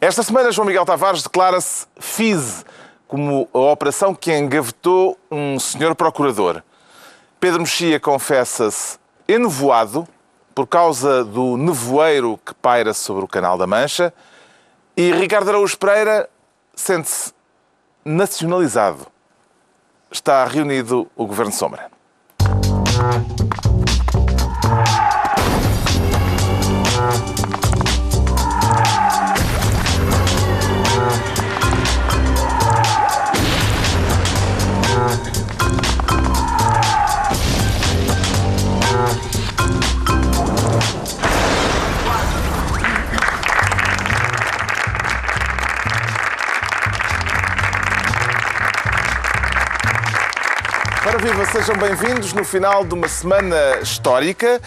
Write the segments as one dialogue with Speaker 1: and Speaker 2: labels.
Speaker 1: Esta semana, João Miguel Tavares declara-se FISE, como a operação que engavetou um senhor procurador. Pedro Mexia confessa-se enevoado por causa do nevoeiro que paira sobre o Canal da Mancha e Ricardo Araújo Pereira sente-se nacionalizado. Está reunido o Governo Sombra. Sejam bem-vindos no final de uma semana histórica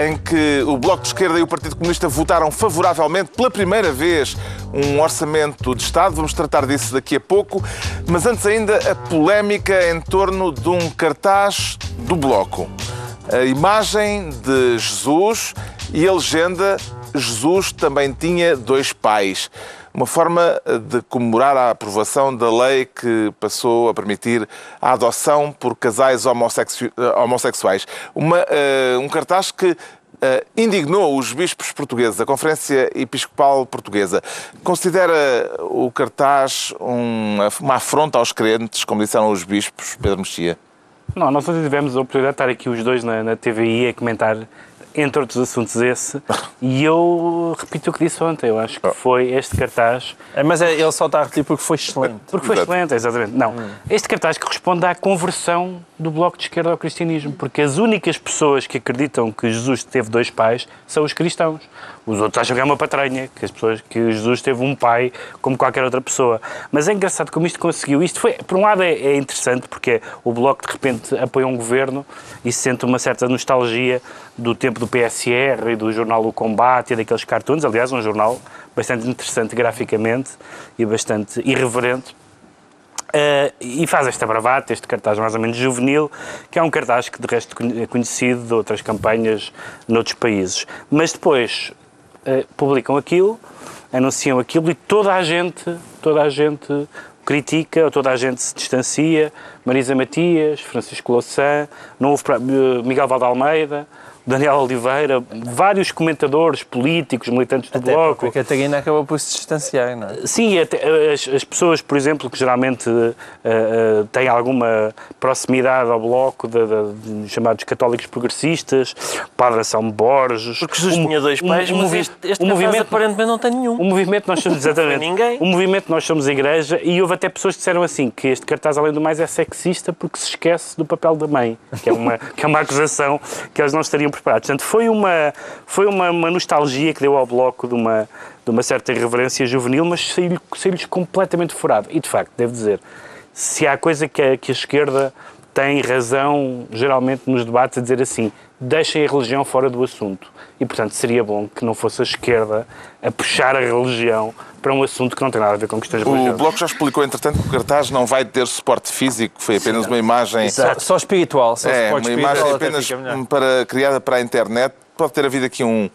Speaker 1: em que o Bloco de Esquerda e o Partido Comunista votaram favoravelmente pela primeira vez um orçamento de Estado. Vamos tratar disso daqui a pouco. Mas antes ainda a polémica em torno de um cartaz do Bloco. A imagem de Jesus e a legenda Jesus também tinha dois pais uma forma de comemorar a aprovação da lei que passou a permitir a adoção por casais homossexu homossexuais. Uma, uh, um cartaz que indignou os bispos portugueses, a Conferência Episcopal Portuguesa. Considera o cartaz um, uma afronta aos crentes, como disseram os bispos, Pedro Mexia?
Speaker 2: Não, nós tivemos a oportunidade de estar aqui os dois na, na TVI a comentar entre outros assuntos esse, e eu repito o que disse ontem, eu acho que oh. foi este cartaz...
Speaker 3: É, mas é, ele só está a repetir porque foi excelente.
Speaker 2: Porque foi Exato. excelente, exatamente. Não, hum. este cartaz corresponde à conversão do Bloco de Esquerda ao cristianismo, porque as únicas pessoas que acreditam que Jesus teve dois pais são os cristãos. Os outros acham que é uma patranha, que as pessoas que Jesus teve um pai como qualquer outra pessoa. Mas é engraçado como isto conseguiu. Isto foi, por um lado, é, é interessante porque o Bloco de repente apoia um governo e se sente uma certa nostalgia do tempo do PSR e do jornal O Combate e daqueles cartoons. Aliás, um jornal bastante interessante graficamente e bastante irreverente Uh, e faz esta bravata, este cartaz mais ou menos juvenil, que é um cartaz que de resto é conhecido de outras campanhas noutros países. Mas depois uh, publicam aquilo, anunciam aquilo e toda a gente, toda a gente critica, toda a gente se distancia. Marisa Matias, Francisco Louçã, não houve uh, Miguel Valdalmeida, Daniel Oliveira, vários comentadores políticos, militantes do
Speaker 3: até
Speaker 2: Bloco.
Speaker 3: Porque a Catarina acabou por se distanciar, não é?
Speaker 2: Sim, até, as, as, pessoas, por exemplo, que geralmente uh, uh, têm alguma proximidade ao Bloco, de, de, de chamados católicos progressistas, Padre São Borges...
Speaker 3: Porque Jesus um, tinha dois pais, um, um mas este, este um movimento aparentemente não tem nenhum.
Speaker 2: O movimento nós somos, exatamente,
Speaker 3: ninguém.
Speaker 2: o movimento nós somos a Igreja e houve até pessoas que disseram assim, que este cartaz, além do mais, é sexista porque se esquece do papel da mãe, que é uma, que é uma acusação que eles não estariam preparados. Portanto, foi uma, foi uma, uma nostalgia que deu ao Bloco de uma, de uma certa irreverência juvenil, mas saiu-lhes saiu completamente furado. E, de facto, devo dizer, se há coisa que a, que a esquerda tem razão, geralmente, nos debates, a dizer assim, deixem a religião fora do assunto. E, portanto, seria bom que não fosse a esquerda a puxar a religião para um assunto que não tem nada a ver com questões religiosas.
Speaker 1: O Bloco já explicou, entretanto, que o cartaz não vai ter suporte físico, foi apenas Sim, uma imagem...
Speaker 3: Só, só, espiritual. Só
Speaker 1: é, uma imagem apenas para, criada para a internet. Pode ter havido aqui um,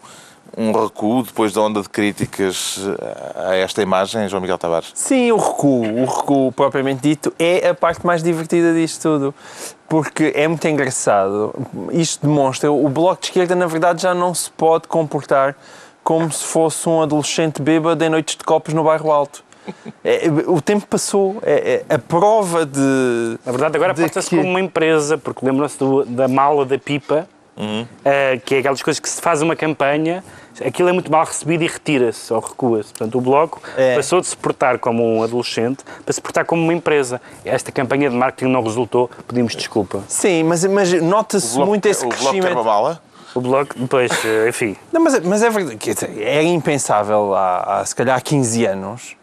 Speaker 1: um recuo depois da onda de críticas a esta imagem, João Miguel Tavares?
Speaker 3: Sim, o recuo, o recuo propriamente dito, é a parte mais divertida disto tudo. Porque é muito engraçado. Isto demonstra, o Bloco de Esquerda, na verdade, já não se pode comportar como se fosse um adolescente bêbado em noites de copos no bairro Alto. É, o tempo passou. É, é, a prova de.
Speaker 2: Na verdade, agora porta-se que... como uma empresa, porque lembram-se da mala da pipa, uhum. uh, que é aquelas coisas que se faz uma campanha, aquilo é muito mal recebido e retira-se ou recua-se. Portanto, o Bloco é. passou de se portar como um adolescente para se portar como uma empresa. Esta campanha de marketing não resultou, pedimos desculpa.
Speaker 3: Sim, mas, mas nota-se muito esse
Speaker 1: o
Speaker 3: crescimento. O
Speaker 1: Bloco uma mala?
Speaker 2: O Bloco, depois, enfim.
Speaker 3: Não, mas, mas é verdade, é impensável há, há se calhar 15 anos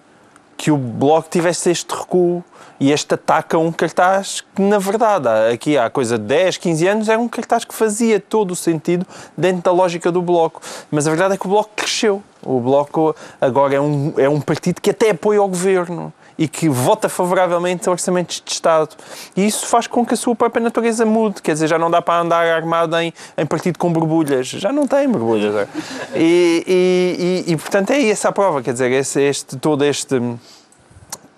Speaker 3: que o Bloco tivesse este recuo e este ataque a um cartaz que, na verdade, aqui há coisa de 10, 15 anos, era um cartaz que fazia todo o sentido dentro da lógica do Bloco. Mas a verdade é que o Bloco cresceu. O Bloco agora é um, é um partido que até apoia o governo e que vota favoravelmente a orçamentos de Estado. E isso faz com que a sua própria natureza mude. Quer dizer, já não dá para andar armado em, em partido com borbulhas. Já não tem borbulhas. é. E, e, e, e, portanto, é essa a prova. Quer dizer, esse, este, todo este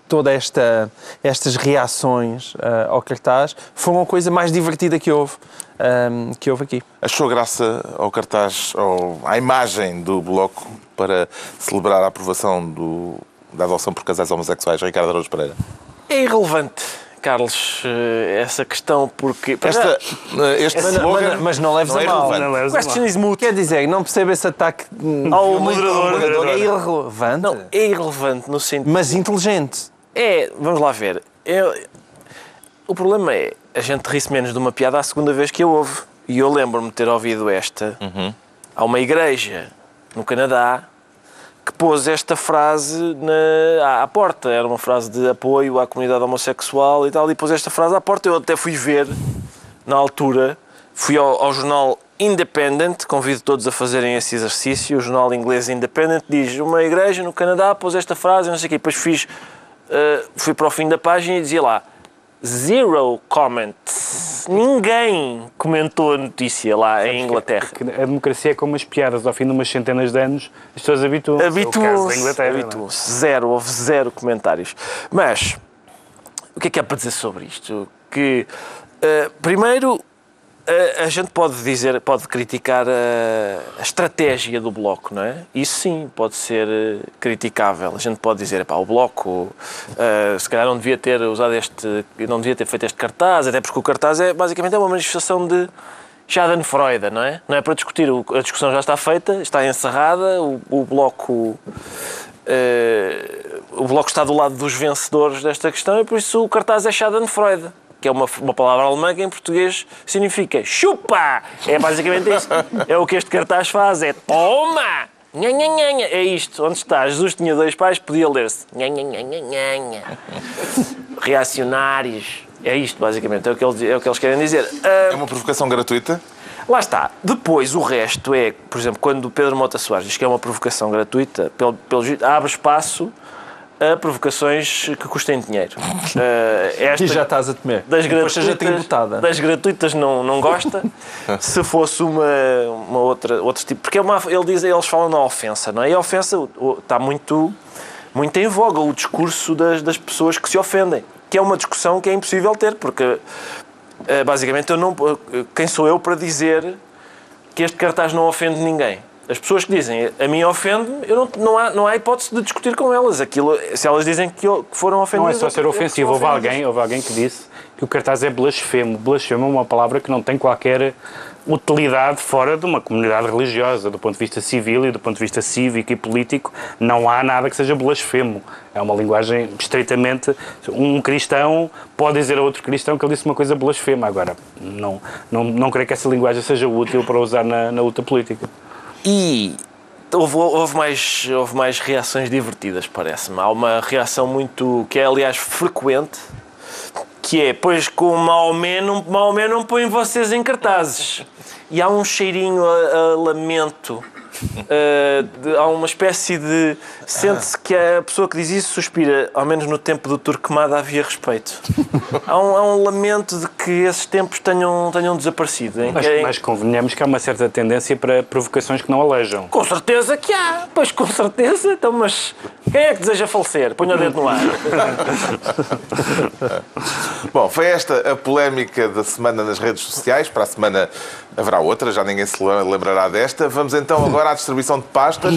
Speaker 3: toda esta estas reações uh, ao cartaz foram a coisa mais divertida que houve um, que houve aqui.
Speaker 1: Achou graça ao cartaz, ou à imagem do Bloco para celebrar a aprovação do, da adoção por casais homossexuais, Ricardo Araújo Pereira?
Speaker 4: É irrelevante. Carlos, eh, essa questão, porque.
Speaker 1: Esta,
Speaker 4: já,
Speaker 1: este
Speaker 3: Mas,
Speaker 1: slogan
Speaker 3: mas, mas não leves
Speaker 1: não
Speaker 3: a
Speaker 1: é
Speaker 3: mal.
Speaker 1: relevante.
Speaker 4: Question is moot.
Speaker 3: Quer dizer, não percebo esse ataque
Speaker 4: Ao moderador.
Speaker 3: moderador. É irrelevante,
Speaker 4: Não, é irrelevante no sentido.
Speaker 3: mas inteligente.
Speaker 4: É, vamos lá ver. É- o problema é, a gente ri-se menos de uma piada a segunda vez que a ouve. E eu lembro-me de ter ouvido esta. Há uma igreja no Canadá que pôs esta frase na, à, porta. Era uma frase de apoio à comunidade homossexual e tal. E pôs esta frase à porta. Eu até fui ver, na altura, fui ao, ao jornal Independent, convido todos a fazerem esse exercício. O jornal inglês Independent diz: Uma igreja no Canadá pôs esta frase, não sei o quê. Depois fiz, eh, fui para o fim da página e dizia lá: Zero comments. Ninguém comentou a notícia lá em Inglaterra.
Speaker 2: Que A democracia é como as piadas, ao fim de umas centenas de anos, as pessoas habituam-se. É
Speaker 4: Habituam-se.
Speaker 2: É?
Speaker 4: Habituam-se. Zero, houve zero comentários. Mas, o que é que há para dizer sobre isto? Que, eh, primeiro, a gente pode dizer, pode criticar a, a estratégia do Bloco, não é? Isso sim pode ser eh, criticável. A gente pode dizer, pá, o Bloco eh, se calhar não devia ter usado este, não devia ter feito este cartaz, até porque o cartaz é basicamente é uma manifestação de Schadenfreude, não é? Não é para discutir, a discussão já está feita, está encerrada, o, o Bloco eh, o Bloco está do lado dos vencedores desta questão e por isso o cartaz é Schadenfreude, que é uma, uma palavra alemã que em português significa chupa! É basicamente isso. É o que este cartaz faz, é toma! É isto, onde está? Jesus tinha dois pais, podia ler-se. Reacionários. É isto, basicamente, é o que eles, é o que eles querem dizer. Ah,
Speaker 1: É uma provocação gratuita?
Speaker 4: Lá está. Depois, o resto é, por exemplo, quando o Pedro Mota Soares diz que é uma provocação gratuita, pelo, pelo abre espaço a provocações que custem dinheiro. Uh, esta,
Speaker 3: E já estás a temer.
Speaker 4: das gratuitas,
Speaker 3: tributada.
Speaker 4: das gratuitas não, não gosta. Se fosse uma, uma outra, outro tipo. Porque é uma, ele diz, eles falam na ofensa, não é? E a ofensa está muito, muito em voga o discurso das, das pessoas que se ofendem. Que é uma discussão que é impossível ter, porque eh, basicamente eu não, eh, quem sou eu para dizer que este cartaz não ofende ninguém? As pessoas que dizem a mim ofende-me, eu não, não, há, não há hipótese de discutir com elas. Aquilo, se elas dizem que, eu- que foram
Speaker 2: Não é
Speaker 4: ofendidas.
Speaker 2: só ser ofensivo. Houve
Speaker 4: ofendidas.
Speaker 2: alguém, houve alguém que disse que o cartaz é blasfemo. Blasfemo é uma palavra que não tem qualquer utilidade fora de uma comunidade religiosa. Do ponto de vista civil e do ponto de vista cívico e político, não há nada que seja blasfemo. É uma linguagem estreitamente... Um cristão pode dizer a outro cristão que ele disse uma coisa blasfema. Agora, não, não, não creio que essa linguagem seja útil para usar na, na luta política.
Speaker 4: E houve, houve, mais, houve mais reações divertidas, parece-me. Há uma reação muito. que é, aliás, frequente, que é: pois com o Maomé não, não põe vocês em cartazes. E há um cheirinho a, a lamento. Uh, de- há uma espécie de. Sente-se que a pessoa que diz isso suspira, ao menos no tempo do Turquemada havia respeito. Há um, há um lamento de que esses tempos tenham, tenham desaparecido. Em
Speaker 2: Mas,
Speaker 4: que-
Speaker 2: mas convenhamos que há uma certa tendência para provocações que não alejam.
Speaker 4: Com certeza que há. Pois com certeza. Então, mas quem é que deseja falecer? Ponha o dedo no ar.
Speaker 1: Bom, foi esta a polémica da semana nas redes sociais. Para a semana haverá outra, já ninguém se lembrará desta. Vamos então agora à distribuição de pastas.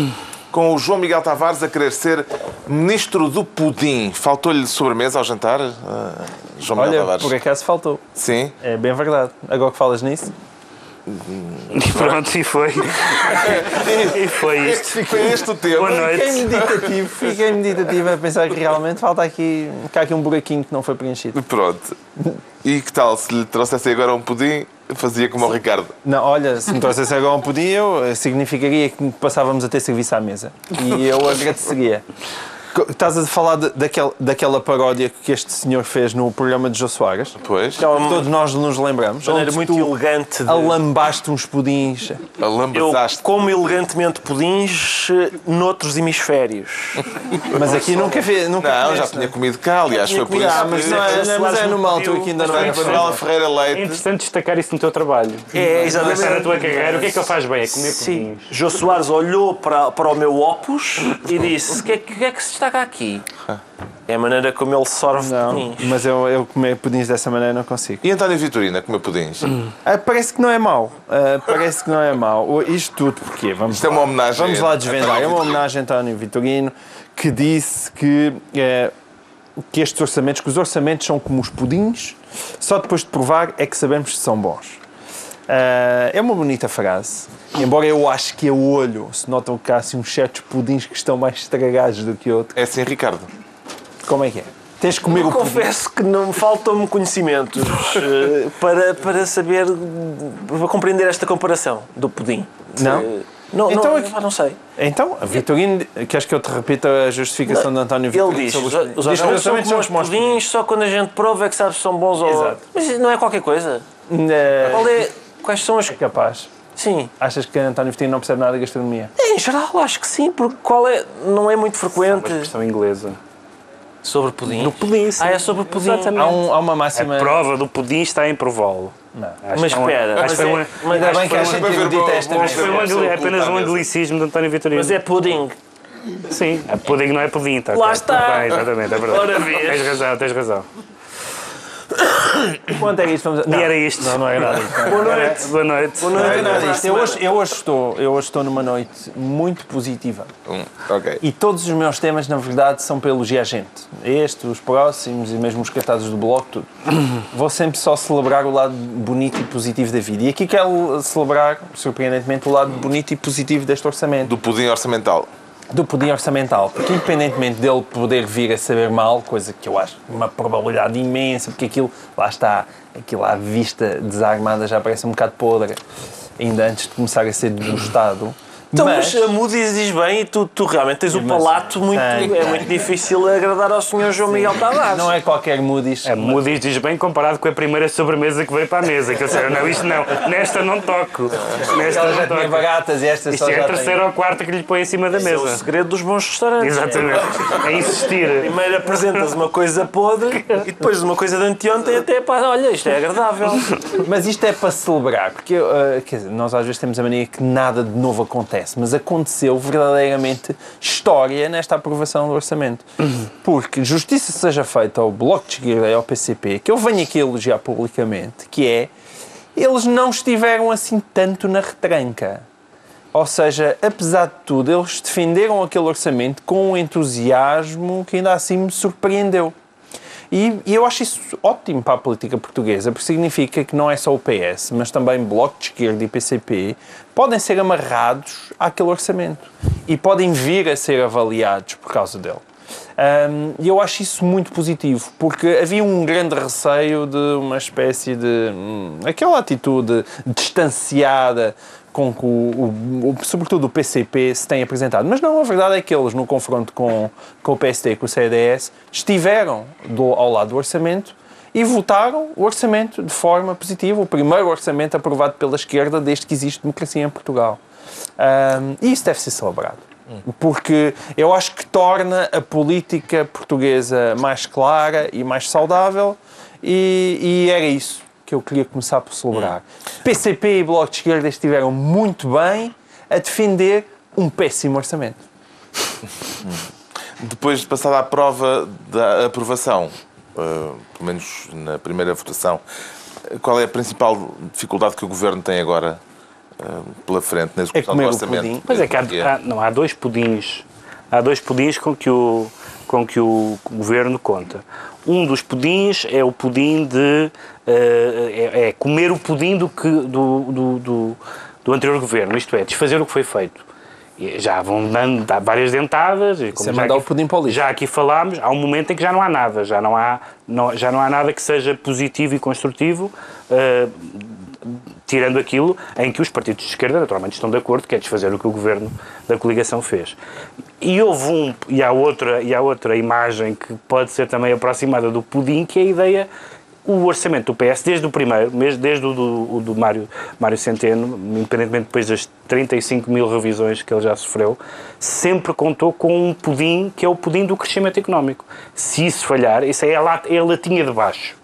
Speaker 1: Com o João Miguel Tavares a querer ser ministro do pudim. Faltou-lhe sobremesa ao jantar, ah, João Miguel
Speaker 3: Olha,
Speaker 1: Tavares?
Speaker 3: por acaso faltou.
Speaker 1: Sim.
Speaker 3: É bem verdade. Agora que falas nisso.
Speaker 2: E pronto, e foi. e foi isto.
Speaker 1: Foi este o tema.
Speaker 2: Boa noite.
Speaker 3: Fiquei meditativo, fiquei meditativo a pensar que realmente falta aqui, que há aqui um buraquinho que não foi preenchido.
Speaker 1: Pronto. E que tal se lhe trouxessem agora um pudim? Fazia como o Ricardo.
Speaker 3: Não, olha, se me trouxesse agora um pudim, eu, eh, significaria que passávamos a ter serviço à mesa. E eu agradeceria. Estás a falar de- daquela, daquela paródia que este senhor fez no programa de Jô Soares?
Speaker 1: Pois,
Speaker 4: Então,
Speaker 3: Todos nós nos lembramos.
Speaker 4: de maneira muito elegante. de-
Speaker 3: alambaste uns pudins.
Speaker 4: Eu
Speaker 1: alambazaste.
Speaker 4: como elegantemente pudins eh, noutros hemisférios.
Speaker 3: Mas aqui nunca fez. Nunca
Speaker 1: Não, já
Speaker 3: comeste,
Speaker 1: tinha
Speaker 3: não é?
Speaker 1: comido cá, aliás, foi por isso
Speaker 3: Ah, mas
Speaker 1: que-
Speaker 3: não é, não é- mas é numa altura que ainda não é.
Speaker 1: Portanto, Manuela Ferreira
Speaker 2: É
Speaker 1: Leite.
Speaker 2: interessante destacar isso no teu trabalho.
Speaker 4: É,
Speaker 2: Nesta na
Speaker 4: exatamente.
Speaker 2: tua carreira, o que é que ele faz bem? É comer
Speaker 4: Sim.
Speaker 2: pudins.
Speaker 4: Jô Soares olhou para, para o meu opus e disse: O que, é, que- que é que se aqui? É a maneira como ele sorve
Speaker 3: Não,
Speaker 4: pudins.
Speaker 3: mas eu, eu comer pudins dessa maneira não consigo.
Speaker 1: E António Vitorina, comer pudins?
Speaker 3: Ah, parece que não é mau. Ah, parece que não é mau. Isto tudo porquê? Vamos
Speaker 1: Isto é uma homenagem
Speaker 3: Vamos lá desvendar.
Speaker 1: António
Speaker 3: É uma homenagem a António Vitorino que disse que, eh, que estes orçamentos, que os orçamentos são como os pudins, só depois de provar é que sabemos se são bons. Ah, é uma bonita frase. Embora eu acho que a olho se notam que há assim, uns certos pudins que estão mais estragados do que outros.
Speaker 1: É assim, Ricardo.
Speaker 3: Como é que é? Tens de comer
Speaker 4: Eu
Speaker 3: o pudim.
Speaker 4: confesso que não faltam-me conhecimentos eh, para, para saber, para compreender esta comparação do pudim.
Speaker 3: Não?
Speaker 4: Eh, Não,
Speaker 3: Então
Speaker 4: não,
Speaker 3: é que-
Speaker 4: não sei.
Speaker 3: Então, a Vitorino, queres que eu te repita a justificação de António
Speaker 4: Ele
Speaker 3: Vitorino
Speaker 4: diz,
Speaker 3: sobre
Speaker 4: os,
Speaker 3: os pudins?
Speaker 4: os
Speaker 3: Diz que
Speaker 4: são como os pudins, só quando a gente prova é que sabe se são bons ou...
Speaker 3: Exato.
Speaker 4: Mas não é qualquer coisa.
Speaker 3: Eh,
Speaker 4: Qual é, quais são as...
Speaker 3: É capaz.
Speaker 4: Sim.
Speaker 3: Achas que António Vitorino não percebe nada de gastronomia?
Speaker 4: Em geral, acho que sim, porque qual é... Não é muito
Speaker 2: Uma
Speaker 4: frequente.
Speaker 2: expressão inglesa.
Speaker 4: Sobre pudim?
Speaker 2: Do pudim, sim.
Speaker 4: Ah, é sobre pudim.
Speaker 2: Exatamente.
Speaker 3: Há, um- há uma
Speaker 2: A
Speaker 3: máxima.
Speaker 2: prova do pudim está em prová-lo.
Speaker 3: Não.
Speaker 2: Acho
Speaker 4: Mas
Speaker 2: que é uma-
Speaker 4: espera,
Speaker 2: Acho
Speaker 4: mas
Speaker 2: que foi
Speaker 4: é-
Speaker 2: uma-
Speaker 4: mas
Speaker 3: Ainda
Speaker 4: acho
Speaker 3: bem que
Speaker 4: que
Speaker 3: a
Speaker 4: foi
Speaker 1: qual-
Speaker 3: esta
Speaker 1: uma
Speaker 2: angli-
Speaker 1: pessoa
Speaker 2: apenas um anglicismo de António Vitorino.
Speaker 4: Mas é pudim.
Speaker 2: Sim, a pudim não é pudim, está
Speaker 4: Lá está.
Speaker 2: Tudo bem, exatamente, é verdade.
Speaker 4: Ora.
Speaker 2: Tens razão, tens razão.
Speaker 3: Quanto é isto? Vamos...
Speaker 2: E era isto.
Speaker 3: Não, não era nada isto.
Speaker 2: Boa noite. Boa noite.
Speaker 3: Não nada isto. Eu hoje, eu, hoje estou, eu hoje estou numa noite muito positiva.
Speaker 1: Hum, ok.
Speaker 3: E todos os meus temas, na verdade, são para elogiar a gente. Este, os próximos e mesmo os cartazes do bloco, tudo. Vou sempre só celebrar o lado bonito e positivo da vida. E aqui quero celebrar, surpreendentemente, o lado bonito e positivo deste orçamento.
Speaker 1: Do pudim orçamental.
Speaker 3: Do pudim orçamental, porque independentemente dele poder vir a saber mal, coisa que eu acho uma probabilidade imensa, porque aquilo, lá está, aquilo à vista desarmada já parece um bocado podre, ainda antes de começar a ser degustado.
Speaker 4: Então,
Speaker 3: mas,
Speaker 4: mas a Moody's diz bem e tu, tu realmente tens o
Speaker 3: Mas-
Speaker 4: palato muito.
Speaker 3: Tem,
Speaker 4: é
Speaker 3: tem.
Speaker 4: muito difícil agradar ao senhor João Miguel Tavares.
Speaker 3: não é qualquer Moody's.
Speaker 2: A Moody's diz bem comparado com a primeira sobremesa que veio para a mesa. Que eu sei, não, isto não. Nesta não toco. Nesta
Speaker 3: Ela já
Speaker 2: não toco.
Speaker 3: baratas e esta
Speaker 2: Isto
Speaker 3: só
Speaker 2: é
Speaker 3: já
Speaker 2: a
Speaker 3: tem.
Speaker 2: terceira ou quarta que lhe põe em cima da
Speaker 4: Esse é o
Speaker 2: mesa.
Speaker 4: segredo dos bons restaurantes.
Speaker 2: Exatamente. É insistir.
Speaker 4: Primeiro apresentas uma coisa podre e depois uma coisa de anteontem até pá, olha, isto é agradável.
Speaker 3: Mas isto é para celebrar, porque uh, quer dizer, nós às vezes temos a mania que nada de novo acontece, mas aconteceu verdadeiramente história nesta aprovação do orçamento. Porque justiça seja feita ao Bloco de Esquerda e ao PCP, que eu venho aqui elogiar publicamente, que é eles não estiveram assim tanto na retranca. Ou seja, apesar de tudo, eles defenderam aquele orçamento com um entusiasmo que ainda assim me surpreendeu. E, e eu acho isso ótimo para a política portuguesa, porque significa que não é só o PS, mas também Bloco de Esquerda e PCP podem ser amarrados àquele orçamento e podem vir a ser avaliados por causa dele. Hum, E eu acho isso muito positivo, porque havia um grande receio de uma espécie de. hum, aquela atitude distanciada com que, o, o- o- sobretudo, o PCP se tem apresentado. Mas não, a verdade é que eles, no confronto com, com o PSD e com o CDS, estiveram do- ao lado do orçamento e votaram o orçamento de forma positiva, o primeiro orçamento aprovado pela esquerda desde que existe democracia em Portugal. Hum, e isso deve ser celebrado. Porque eu acho que torna a política portuguesa mais clara e mais saudável, e, e era isso que eu queria começar por celebrar. PCP e Bloco de Esquerda estiveram muito bem a defender um péssimo orçamento.
Speaker 1: Depois de passada a prova da aprovação, eh, pelo menos na primeira votação, qual é a principal dificuldade que o Governo tem agora eh, pela frente na execução
Speaker 3: comer
Speaker 1: do
Speaker 3: o
Speaker 1: orçamento?
Speaker 3: pudim.
Speaker 2: Pois é que há, há- não, há dois pudins. Há dois pudins com que, o, com que o governo conta. Um dos pudins é o pudim de. eh, é, é comer o pudim do, que, do, do, do, do anterior governo, isto é, desfazer o que foi feito. Já vão dando várias dentadas. E como
Speaker 3: mandar
Speaker 2: aqui-
Speaker 3: o pudim para o lixo.
Speaker 2: Já aqui falámos, há um momento em que já não há nada, já não há, não- já não há nada que seja positivo e construtivo. eh, tirando aquilo em que os partidos de esquerda naturalmente estão de acordo, que é desfazer o que o governo da coligação fez. E houve um, e há outra, e há outra imagem que pode ser também aproximada do pudim, que é a ideia o orçamento do PS, desde o primeiro, desde o do, o do Mário, Mário Centeno, independentemente depois das 35 mil revisões que ele já sofreu, sempre contou com um pudim que é o pudim do crescimento económico. Se isso falhar, isso é a, é a latinha de baixo.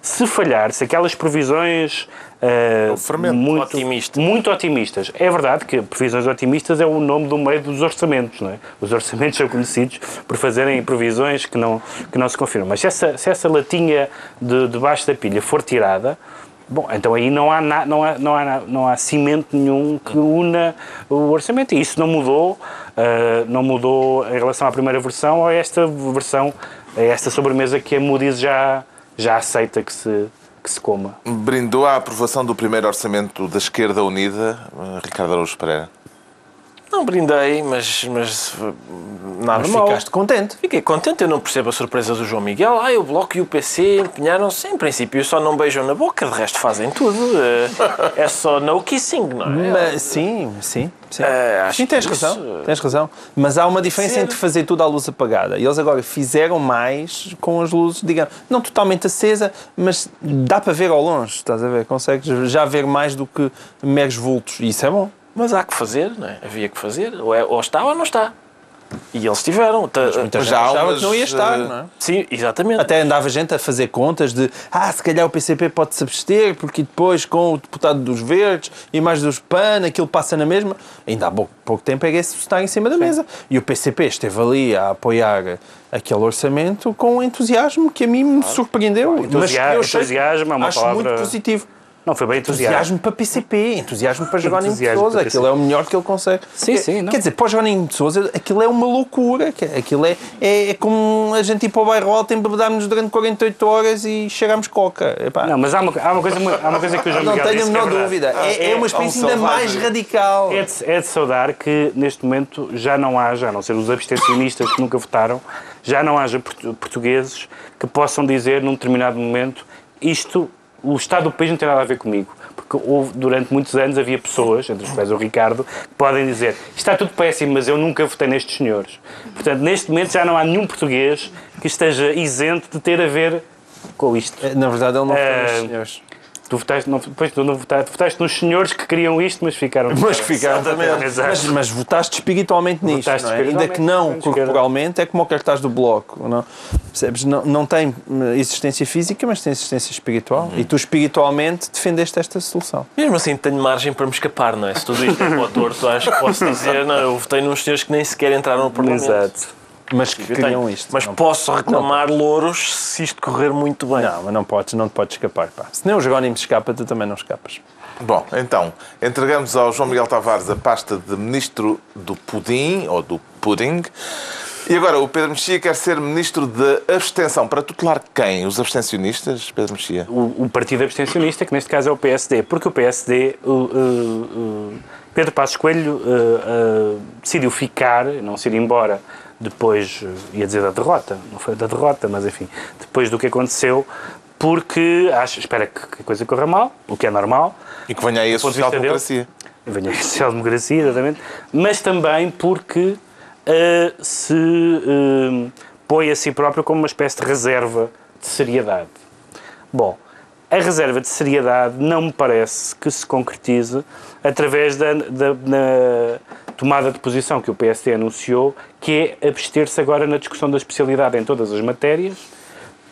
Speaker 2: Se falhar, se aquelas previsões uh,
Speaker 1: fermento.
Speaker 2: muito,
Speaker 4: Otimista.
Speaker 2: muito otimistas, é verdade que previsões otimistas é o nome do meio dos orçamentos, não é? Os orçamentos são conhecidos por fazerem previsões que não, que não se confirmam. Mas se essa, se essa latinha de, debaixo da pilha for tirada, Bom, então aí não há, na, não, há, não, há, não há cimento nenhum que una o orçamento. E isso não mudou, uh, não mudou em relação à primeira versão ou a esta versão, a esta sobremesa que a Moody's já, já aceita que se, que se coma.
Speaker 1: Brindou a aprovação do primeiro orçamento da Esquerda Unida, eh, Ricardo Araújo Pereira.
Speaker 4: Não brindei, mas, mas uh, nada
Speaker 3: Mas
Speaker 4: mal.
Speaker 3: ficaste contente.
Speaker 4: Fiquei contente, eu não percebo a surpresa do João Miguel. Ah, o Bloco e o PC empenharam-se. Em princípio, só não beijam na boca, de resto fazem tudo. Eh, É só no kissing, não é?
Speaker 3: Mas, sim, sim. Sim,
Speaker 4: acho
Speaker 3: sim tens
Speaker 4: que
Speaker 3: razão.
Speaker 4: isso-
Speaker 3: Tens razão. Mas há uma diferença
Speaker 4: Ser-
Speaker 3: entre fazer tudo à luz apagada. E eles agora fizeram mais com as luzes, digamos, não totalmente acesa, mas dá para ver ao longe, estás a ver? Consegues já ver mais do que meros vultos. E isso é bom.
Speaker 4: Mas há que fazer, não é? Havia que fazer. Ou, é- ou está ou não está. E eles tiveram.
Speaker 3: Muita
Speaker 1: Mas
Speaker 3: gente achava
Speaker 1: umas,
Speaker 3: que não ia estar,
Speaker 1: eh,
Speaker 3: não é?
Speaker 4: Sim, exatamente.
Speaker 3: Até andava gente a fazer contas de ah, se calhar o PCP pode se abster, porque depois com o deputado dos Verdes e mais dos PAN, aquilo passa na mesma. Ainda há pouco, pouco tempo é que esse está em cima da mesa. E o PCP esteve ali a apoiar aquele orçamento com um entusiasmo que a mim me surpreendeu. mas
Speaker 2: Entusia-
Speaker 3: eu achei-
Speaker 2: entusiasmo é uma
Speaker 3: acho
Speaker 2: palavra-
Speaker 3: muito positivo.
Speaker 2: Não foi bem entusiasmo.
Speaker 3: Entusiasmo para PCP, entusiasmo para Jerónimo de
Speaker 2: Entusiasmo
Speaker 3: Sousa. Aquilo é o melhor que ele consegue.
Speaker 2: Sim,
Speaker 3: Quer-
Speaker 2: sim, não.
Speaker 3: Quer dizer, para o Jerónimo de Sousa, aquilo é uma loucura. que- Aquilo é, é, é como a gente ir para o bairro alto, embebedarmos durante 48 horas e chegarmos coca. Epá,
Speaker 2: Não, mas há uma, há uma, coisa, há uma coisa que o João
Speaker 3: não
Speaker 2: Miguel
Speaker 3: tenho a
Speaker 2: é
Speaker 3: menor
Speaker 2: verdade.
Speaker 3: dúvida. É,
Speaker 2: É-
Speaker 3: é uma
Speaker 1: é
Speaker 3: experiência ainda mais radical.
Speaker 2: É de, é de saudar que neste momento já não haja, a não ser os abstencionistas que nunca votaram, já não haja portu- portugueses que possam dizer num determinado momento isto, o Estado do país não tem nada a ver comigo. Porque houve, durante muitos anos havia pessoas, entre os quais o Ricardo, que podem dizer "Isto está tudo péssimo, mas eu nunca votei nestes senhores. Portanto, neste momento já não há nenhum português que esteja isento de ter a ver com isto.
Speaker 3: Na verdade, ele não foi dos senhores.
Speaker 2: Tu votaste, não, depois tu não votaste, votaste nos senhores que queriam isto, mas ficaram.
Speaker 3: Mas que ficaram
Speaker 2: Exato.
Speaker 3: Mas, mas votaste espiritualmente nisto,
Speaker 2: Votaste
Speaker 3: não é? ainda que
Speaker 2: espiritualmente,
Speaker 3: não corporalmente, é como o cartaz do bloco. Não, percebes? Não, não tem eh, existência física, mas tem existência espiritual. E tu espiritualmente defendeste esta solução.
Speaker 4: Mesmo assim, tenho margem para me escapar, não é? Se tudo isto é para o torto, acho que posso dizer, não, eu votei nos senhores que nem sequer entraram no Parlamento.
Speaker 2: Exato.
Speaker 3: Mas que
Speaker 4: tenho.
Speaker 3: isto.
Speaker 4: Mas
Speaker 3: não,
Speaker 4: posso reclamar louros se isto correr muito bem.
Speaker 3: não, mas não podes, não te podes escapar. Pá. Se nem o Jerónimo escapa, tu também não escapas.
Speaker 1: Bom, então, entregamos ao João Miguel Tavares a pasta de Ministro do Pudim, ou do Pudding. E agora, o Pedro Mexia quer ser Ministro de Abstenção. Para tutelar quem? Os abstencionistas, Pedro Mexia?
Speaker 2: O, o partido abstencionista, que neste caso é o PSD, porque o PSD, o, o- o Pedro Passos Coelho uh, uh, decidiu ficar, não se ir embora depois, uh, ia dizer da derrota, não foi da derrota, mas enfim, depois do que aconteceu, porque acha, espera que a coisa corra mal, o que é normal,
Speaker 1: E que venha aí a social-democracia.
Speaker 2: venha a social-democracia, exatamente, mas também porque eh, se eh, põe a si próprio como uma espécie de reserva de seriedade. Bom, a reserva de seriedade não me parece que se concretize através da, da- na tomada de posição que o PSD anunciou, que é abster-se agora na discussão da especialidade em todas as matérias,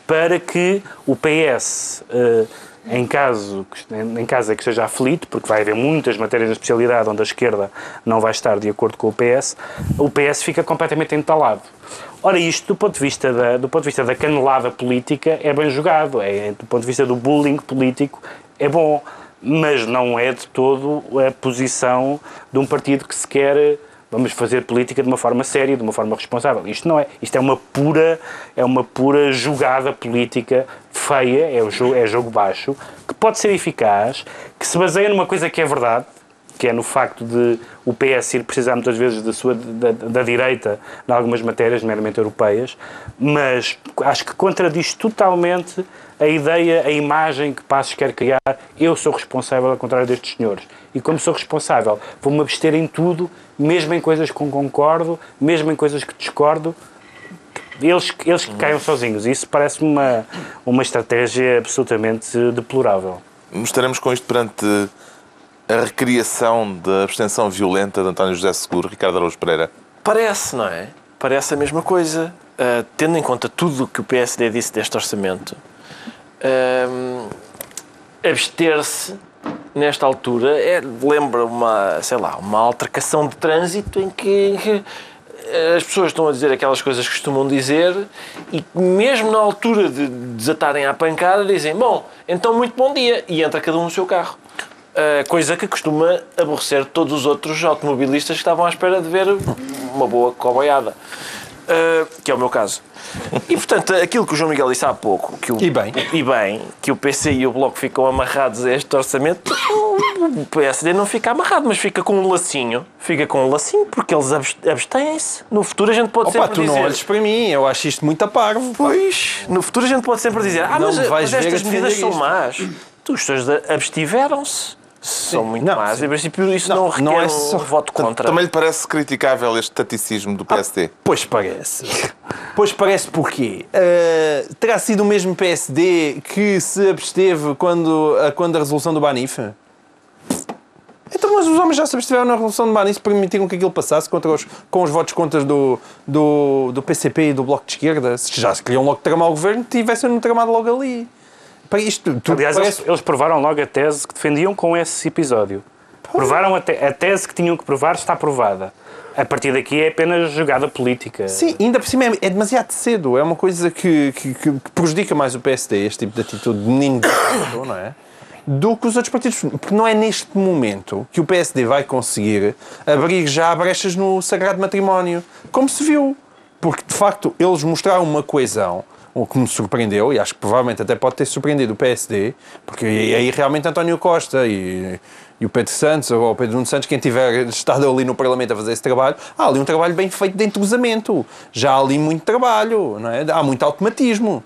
Speaker 2: para que o PS, eh, em caso, em caso é que esteja aflito, porque vai haver muitas matérias de especialidade onde a esquerda não vai estar de acordo com o PS, o PS fica completamente entalado. Ora, isto do ponto de vista da, do ponto de vista da canelada política é bem jogado, é, do ponto de vista do bullying político é bom, mas não é de todo a posição de um partido que se quer vamos fazer política de uma forma séria, de uma forma responsável. Isto não é. Isto é uma pura, é uma pura jogada política feia, é, o jogo, é jogo baixo, que pode ser eficaz, que se baseia numa coisa que é verdade, que é no facto de o PS ir precisar muitas vezes da, sua, da, da direita em algumas matérias, meramente europeias, mas acho que contradiz totalmente a ideia, a imagem que Passos quer criar. Eu sou responsável, ao contrário destes senhores. E como sou responsável, vou-me abster em tudo, mesmo em coisas que concordo, mesmo em coisas que discordo, eles, eles que caiam sozinhos. Isso parece-me uma, uma estratégia absolutamente deplorável.
Speaker 1: Estaremos com isto perante a recriação da abstenção violenta de António José Seguro, Ricardo Araújo Pereira?
Speaker 4: Parece, não é? Parece a mesma coisa. Uh, tendo em conta tudo o que o PSD disse deste orçamento, uh, abster-se nesta altura é, lembra uma, sei lá, uma altercação de trânsito em que, que as pessoas estão a dizer aquelas coisas que costumam dizer e mesmo na altura de desatarem à pancada dizem bom, então muito bom dia e entra cada um no seu carro. Uh, coisa que costuma aborrecer todos os outros automobilistas que estavam à espera de ver uma boa coboiada. Uh, que é o meu caso. E portanto, aquilo que o João Miguel disse há pouco, que o,
Speaker 3: E bem.
Speaker 4: e bem, que o PC e o Bloco ficam amarrados a este orçamento, o PSD não fica amarrado, mas fica com um lacinho. Fica com um lacinho, porque eles abs- abstêm-se. No futuro a gente pode
Speaker 3: Opa,
Speaker 4: sempre
Speaker 3: tu
Speaker 4: dizer...
Speaker 3: não olhes para mim, eu acho isto muito a parvo.
Speaker 4: Pois, no futuro a gente pode sempre dizer ah,
Speaker 3: Não
Speaker 4: mas, mas estas medidas são
Speaker 3: isto."
Speaker 4: más. Tu, os abstiveram-se. São muito
Speaker 3: Não,
Speaker 4: más.
Speaker 3: sim.
Speaker 4: Em princípio, isso não,
Speaker 3: Não,
Speaker 4: requer
Speaker 3: não é
Speaker 4: um
Speaker 3: só-
Speaker 4: voto contra.
Speaker 1: Também lhe parece criticável este taticismo do PSD?
Speaker 3: Pois parece. Pois parece porquê? Uh, terá sido o mesmo PSD que se absteve quando, a- quando a resolução do Banif? Então, mas os homens já se abstiveram na resolução do Banif permitiram que aquilo passasse contra os, com os votos contra do, do, do PCP e do Bloco de Esquerda. Se já se queriam logo tramar o governo, tivessem-no tramado logo ali. Para isto, tudo
Speaker 2: Aliás,
Speaker 3: parece...
Speaker 2: eles, eles provaram logo a tese que defendiam com esse episódio. Provaram a, te- a tese que tinham que provar está provada. A partir daqui é apenas jogada política.
Speaker 3: Sim, ainda por cima é, é demasiado cedo. É uma coisa que, que- que- prejudica mais o PSD, este tipo de atitude de menino não é? Do que os outros partidos. Porque não é neste momento que o PSD vai conseguir abrir já brechas no sagrado matrimónio. Como se viu. Porque, de facto, eles mostraram uma coesão, o que me surpreendeu, e acho que provavelmente até pode ter surpreendido o PSD, porque aí realmente António Costa e, e o Pedro Santos, ou o Pedro Nuno Santos, quem tiver estado ali no Parlamento a fazer esse trabalho, há ali um trabalho bem feito de entrosamento. Já há ali muito trabalho, não é? há muito automatismo.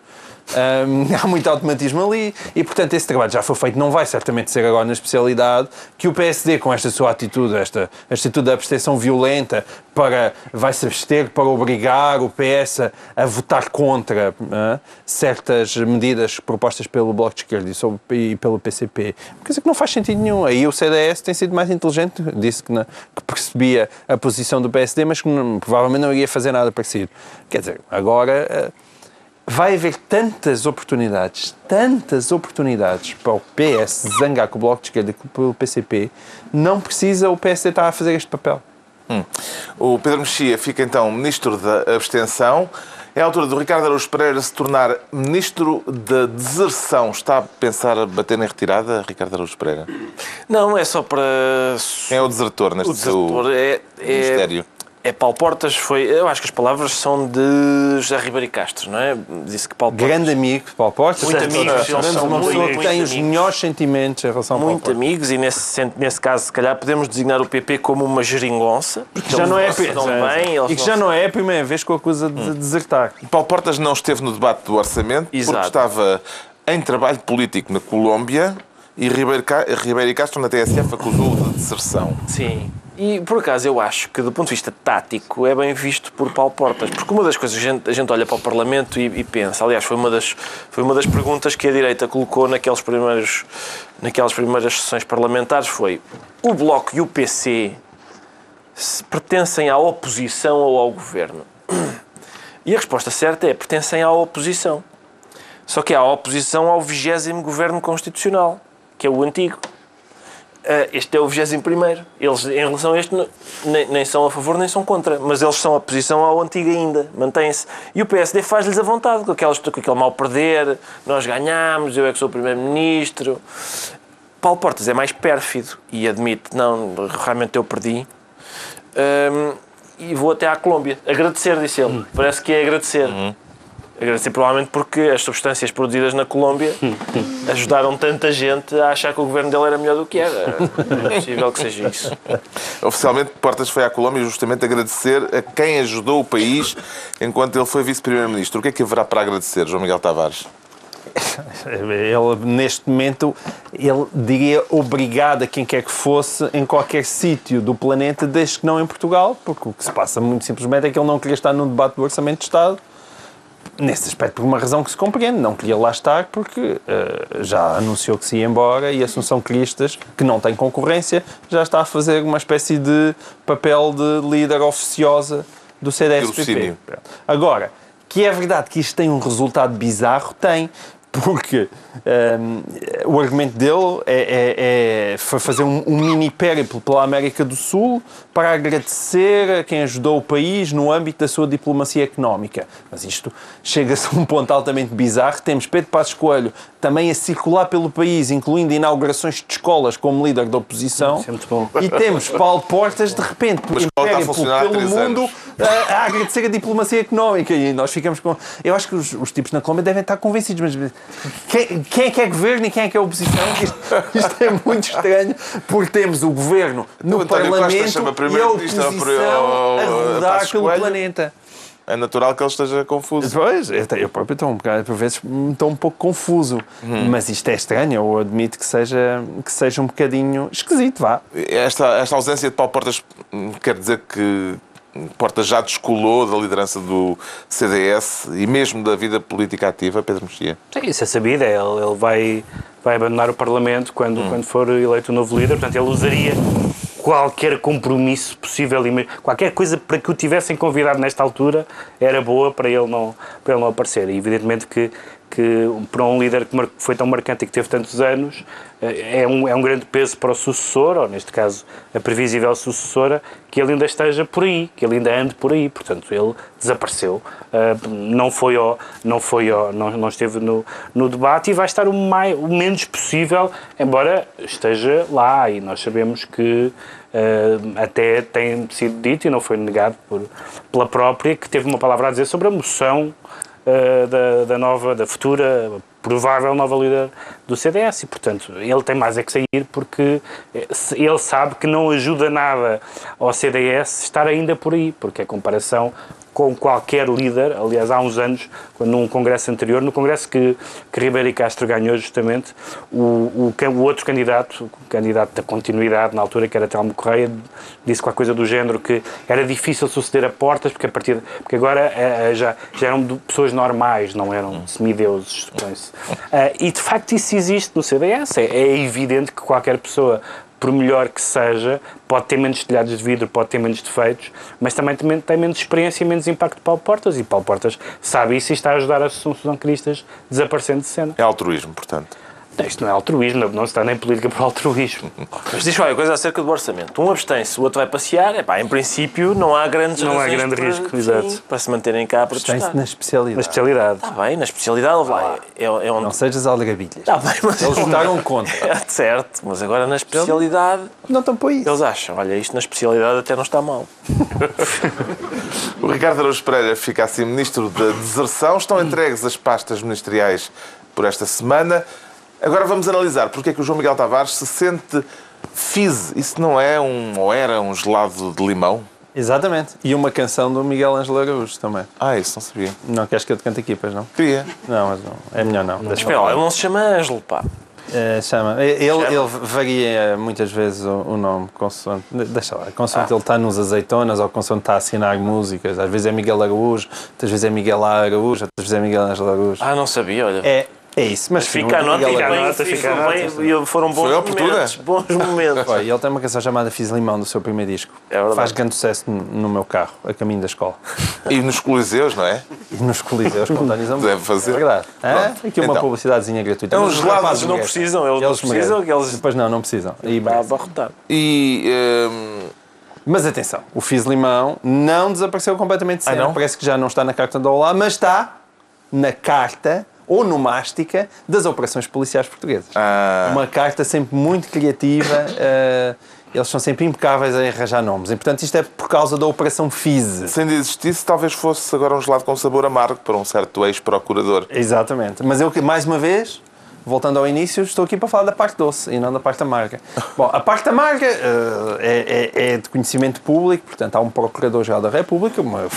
Speaker 3: Há muito automatismo ali e, portanto, esse trabalho já foi feito. Não vai certamente ser agora na especialidade que o PSD, com esta sua atitude, esta atitude de abstenção violenta, para, vai se abster para obrigar o PS a, votar contra hã, certas medidas propostas pelo Bloco de Esquerda e, sobre- e pelo PCP. Quer dizer que não faz sentido nenhum. Aí o CDS tem sido mais inteligente, disse que, não- que percebia a posição do PSD, mas que não- provavelmente não iria fazer nada parecido. Quer dizer, agora. eh, vai haver tantas oportunidades, tantas oportunidades para o PS zangar com o Bloco de Esquerda e com o PCP, não precisa o PSD estar a fazer este papel.
Speaker 1: O Pedro Mexia fica então ministro da abstenção. É a altura do Ricardo Araújo Pereira se tornar ministro da deserção. Está a pensar a bater em retirada, Ricardo Araújo Pereira?
Speaker 4: Não, é só para.
Speaker 1: Quem é o desertor neste
Speaker 4: O desertor
Speaker 1: seu
Speaker 4: é, é,
Speaker 1: ministério?
Speaker 4: É Paulo Portas. Foi, eu acho que as palavras são de José Ribeiro e Castro, não é? Disse que Paulo Portas.
Speaker 3: Grande amigo, Paulo Portas.
Speaker 4: Muito são
Speaker 3: uma
Speaker 4: muito,
Speaker 3: pessoa que
Speaker 4: muito
Speaker 3: tem os melhores sentimentos em relação ao Paulo
Speaker 4: Muito
Speaker 3: Portas.
Speaker 4: amigos e nesse, nesse caso, se calhar, podemos designar o PP como uma geringonça.
Speaker 3: Que já não é,
Speaker 4: bem,
Speaker 3: e que já não é a primeira vez que o acusa de desertar.
Speaker 1: Paulo Portas não esteve no debate do orçamento
Speaker 4: Exato.
Speaker 1: porque estava em trabalho político na Colômbia e Ribeiro, Ca... Ribeiro e Castro na TSF acusou-o de deserção.
Speaker 4: Sim. E por acaso eu acho que do ponto de vista tático é bem visto por Paulo Portas, porque uma das coisas a gente, a gente olha para o Parlamento e, e pensa, aliás, foi uma, das, foi uma das perguntas que a direita colocou naqueles primeiros, naquelas primeiras sessões parlamentares foi o Bloco e o PC pertencem à oposição ou ao governo? E a resposta certa é pertencem à oposição. Só que há oposição ao 20 governo constitucional, que é o antigo. Ah, este é o 21. Eles, em relação a este, nem, nem são a favor nem são contra, mas eles são a posição ao antigo ainda, mantém-se. E o PSD faz-lhes a vontade, com, aquelas, com aquele mal perder, nós ganhamos, eu é que sou o Primeiro-Ministro. Paulo Portas é mais pérfido e admite, não, realmente eu perdi. Ahm, e vou até à Colômbia. Agradecer, disse ele. Parece que é agradecer. Agradecer provavelmente porque as substâncias produzidas na Colômbia ajudaram tanta gente a achar que o governo dele era melhor do que era. É possível que seja isso.
Speaker 1: Oficialmente, Portas foi à Colômbia justamente agradecer a quem ajudou o país enquanto ele foi vice-primeiro-ministro. O que é que haverá para agradecer, João Miguel Tavares?
Speaker 3: Ele, neste momento, ele diria obrigado a quem quer que fosse em qualquer sítio do planeta, desde que não em Portugal, porque o que se passa muito simplesmente é que ele não queria estar no debate do Orçamento de Estado, nesse aspecto por uma razão que se compreende, não queria lá estar porque uh, já anunciou que se ia embora e Assunção Cristas, que não tem concorrência, já está a fazer uma espécie de papel de líder oficiosa do CDS-PP. Agora, que é verdade que isto tem um resultado bizarro, tem, porque um, o argumento dele é, é, é fazer um, um, mini périplo pela América do Sul para agradecer a quem ajudou o país no âmbito da sua diplomacia económica. Mas isto chega-se a um ponto altamente bizarro. Temos Pedro Passos Coelho também a circular pelo país, incluindo inaugurações de escolas como líder da oposição.
Speaker 2: É
Speaker 3: e temos Paulo Portas, de repente, por périplo pelo mundo, a, a, agradecer a diplomacia económica. E nós ficamos com... Eu acho que os, os tipos na Colômbia devem estar convencidos, mas quem, quem é que é governo e quem é que é oposição? Isto, isto é muito estranho, porque temos o governo no Parlamento e a oposição a rodar pelo planeta.
Speaker 1: É natural que ele esteja confuso.
Speaker 3: Pois, eu próprio estou um bocado, por vezes estou um pouco confuso. Hum. Mas isto é estranho, eu admito que seja, que seja um bocadinho esquisito, vá.
Speaker 1: Esta, esta ausência de Paulo Portas quer dizer que Porta já descolou da liderança do CDS e mesmo da vida política ativa, Pedro Mexia?
Speaker 2: Sim, isso é sabido. É, ele, ele vai, vai abandonar o Parlamento quando, hum. quando for eleito o novo líder. Portanto, ele usaria qualquer compromisso possível, qualquer coisa para que o tivessem convidado nesta altura era boa para ele não, para ele não aparecer. E evidentemente que que para um líder que foi tão marcante e que teve tantos anos, eh, é um, é um grande peso para o sucessor, ou neste caso a previsível sucessora, que ele ainda esteja por aí, que ele ainda ande por aí. Portanto, ele desapareceu, eh, não foi ao, não foi ao, não, não esteve no, no debate e vai estar o, mais, o menos possível, embora esteja lá. E nós sabemos que até tem sido dito e não foi negado por, pela própria que teve uma palavra a dizer sobre a moção uh, da, da nova, da futura provável nova líder do CDS e, portanto, ele tem mais é que sair porque eh, ele sabe que não ajuda nada ao CDS estar ainda por aí, porque a comparação com qualquer líder. Aliás, há uns anos, num congresso anterior, no congresso que, que Ribeiro e Castro ganhou justamente, o, o, o, outro candidato, o candidato da continuidade na altura, que era Telmo Correia, disse qualquer coisa do género que era difícil suceder a portas, porque a partir porque agora é, já, já eram pessoas normais, não eram semideuses, supõe-se. Uh, e de facto isso existe no CDS. É, é evidente que qualquer pessoa por melhor que seja, pode ter menos telhados de vidro, pode ter menos defeitos, mas também tem menos experiência e menos impacto de Paulo Portas. E Paulo Portas sabe isso e está a ajudar a Associação Cristas desaparecendo de cena.
Speaker 1: É altruísmo, portanto.
Speaker 2: Isto não é altruísmo, não se está nem política por altruísmo.
Speaker 4: Mas diz uma coisa acerca do orçamento. Um abstém-se, o outro vai passear. Epá, em princípio, não há grandes
Speaker 2: Não há grande
Speaker 4: para,
Speaker 2: risco, exato.
Speaker 4: Sim, para se manterem cá a protestar.
Speaker 3: na especialidade.
Speaker 2: Na especialidade.
Speaker 4: Está bem, na especialidade vai. É, é onde...
Speaker 3: Não sejas aldrabilhas.
Speaker 4: Está bem, mas...
Speaker 3: Eles votaram contra.
Speaker 4: É, certo, mas agora na especialidade...
Speaker 3: Não estão para isso.
Speaker 4: Eles acham, olha, isto na especialidade até não está mal.
Speaker 1: o Ricardo Araújo Pereira fica assim Ministro da Deserção. Estão entregues as pastas ministeriais por esta semana. Agora vamos analisar porque é que o João Miguel Tavares se sente fizz. Isso não é um, ou era um gelado de limão?
Speaker 3: Exatamente. E uma canção do Miguel Ângelo Araújo também.
Speaker 1: Ah, isso não sabia.
Speaker 3: Não queres que eu te cante equipas, não?
Speaker 1: Queria.
Speaker 3: Não, mas não. É melhor não.
Speaker 4: não Espera lá, ele não se chama Ângelo, pá.
Speaker 3: É, chama. Ele, chama. ele varia muitas vezes o, o nome, consoante. Deixa lá, consoante ah. ele está nos azeitonas ou consoante está a assinar músicas. Às vezes é Miguel Araújo, outras vezes é Miguel Araújo, outras vezes é Miguel Ângelo Araújo.
Speaker 4: Ah, não sabia, olha.
Speaker 3: É, é isso, mas
Speaker 4: fica a nota, fica a nota, fica a nota. Foram bons momentos. Bons momentos.
Speaker 3: Olha, ele tem uma canção chamada Fiz Limão do seu primeiro disco. É verdade. Faz grande sucesso no meu carro, a caminho da escola.
Speaker 1: E nos Coliseus, não é?
Speaker 3: E nos Coliseus, com Dani
Speaker 1: Deve fazer.
Speaker 3: É verdade. É? Aqui uma então, publicidadezinha gratuita.
Speaker 4: É uns gelados não precisam, eles, eles precisam. Eles...
Speaker 3: Depois não, não precisam.
Speaker 4: E vai abarrotar.
Speaker 1: E. Hum...
Speaker 3: Mas atenção, o Fiz Limão não desapareceu completamente de cena. Ah, Parece que já não está na carta da Olá, mas está na carta onomástica das operações policiais portuguesas. Ah. Uma carta sempre muito criativa. Uh, eles são sempre impecáveis em arranjar nomes. E, portanto, isto é por causa da Operação FISE.
Speaker 1: Se ainda existisse, talvez fosse agora um gelado com sabor amargo para um certo ex-procurador.
Speaker 3: Exatamente. Mas eu, mais uma vez, voltando ao início, estou aqui para falar da parte doce e não da parte amarga. Bom, a parte amarga uh, é, é, é, de conhecimento público, portanto, há um Procurador-Geral da República, uma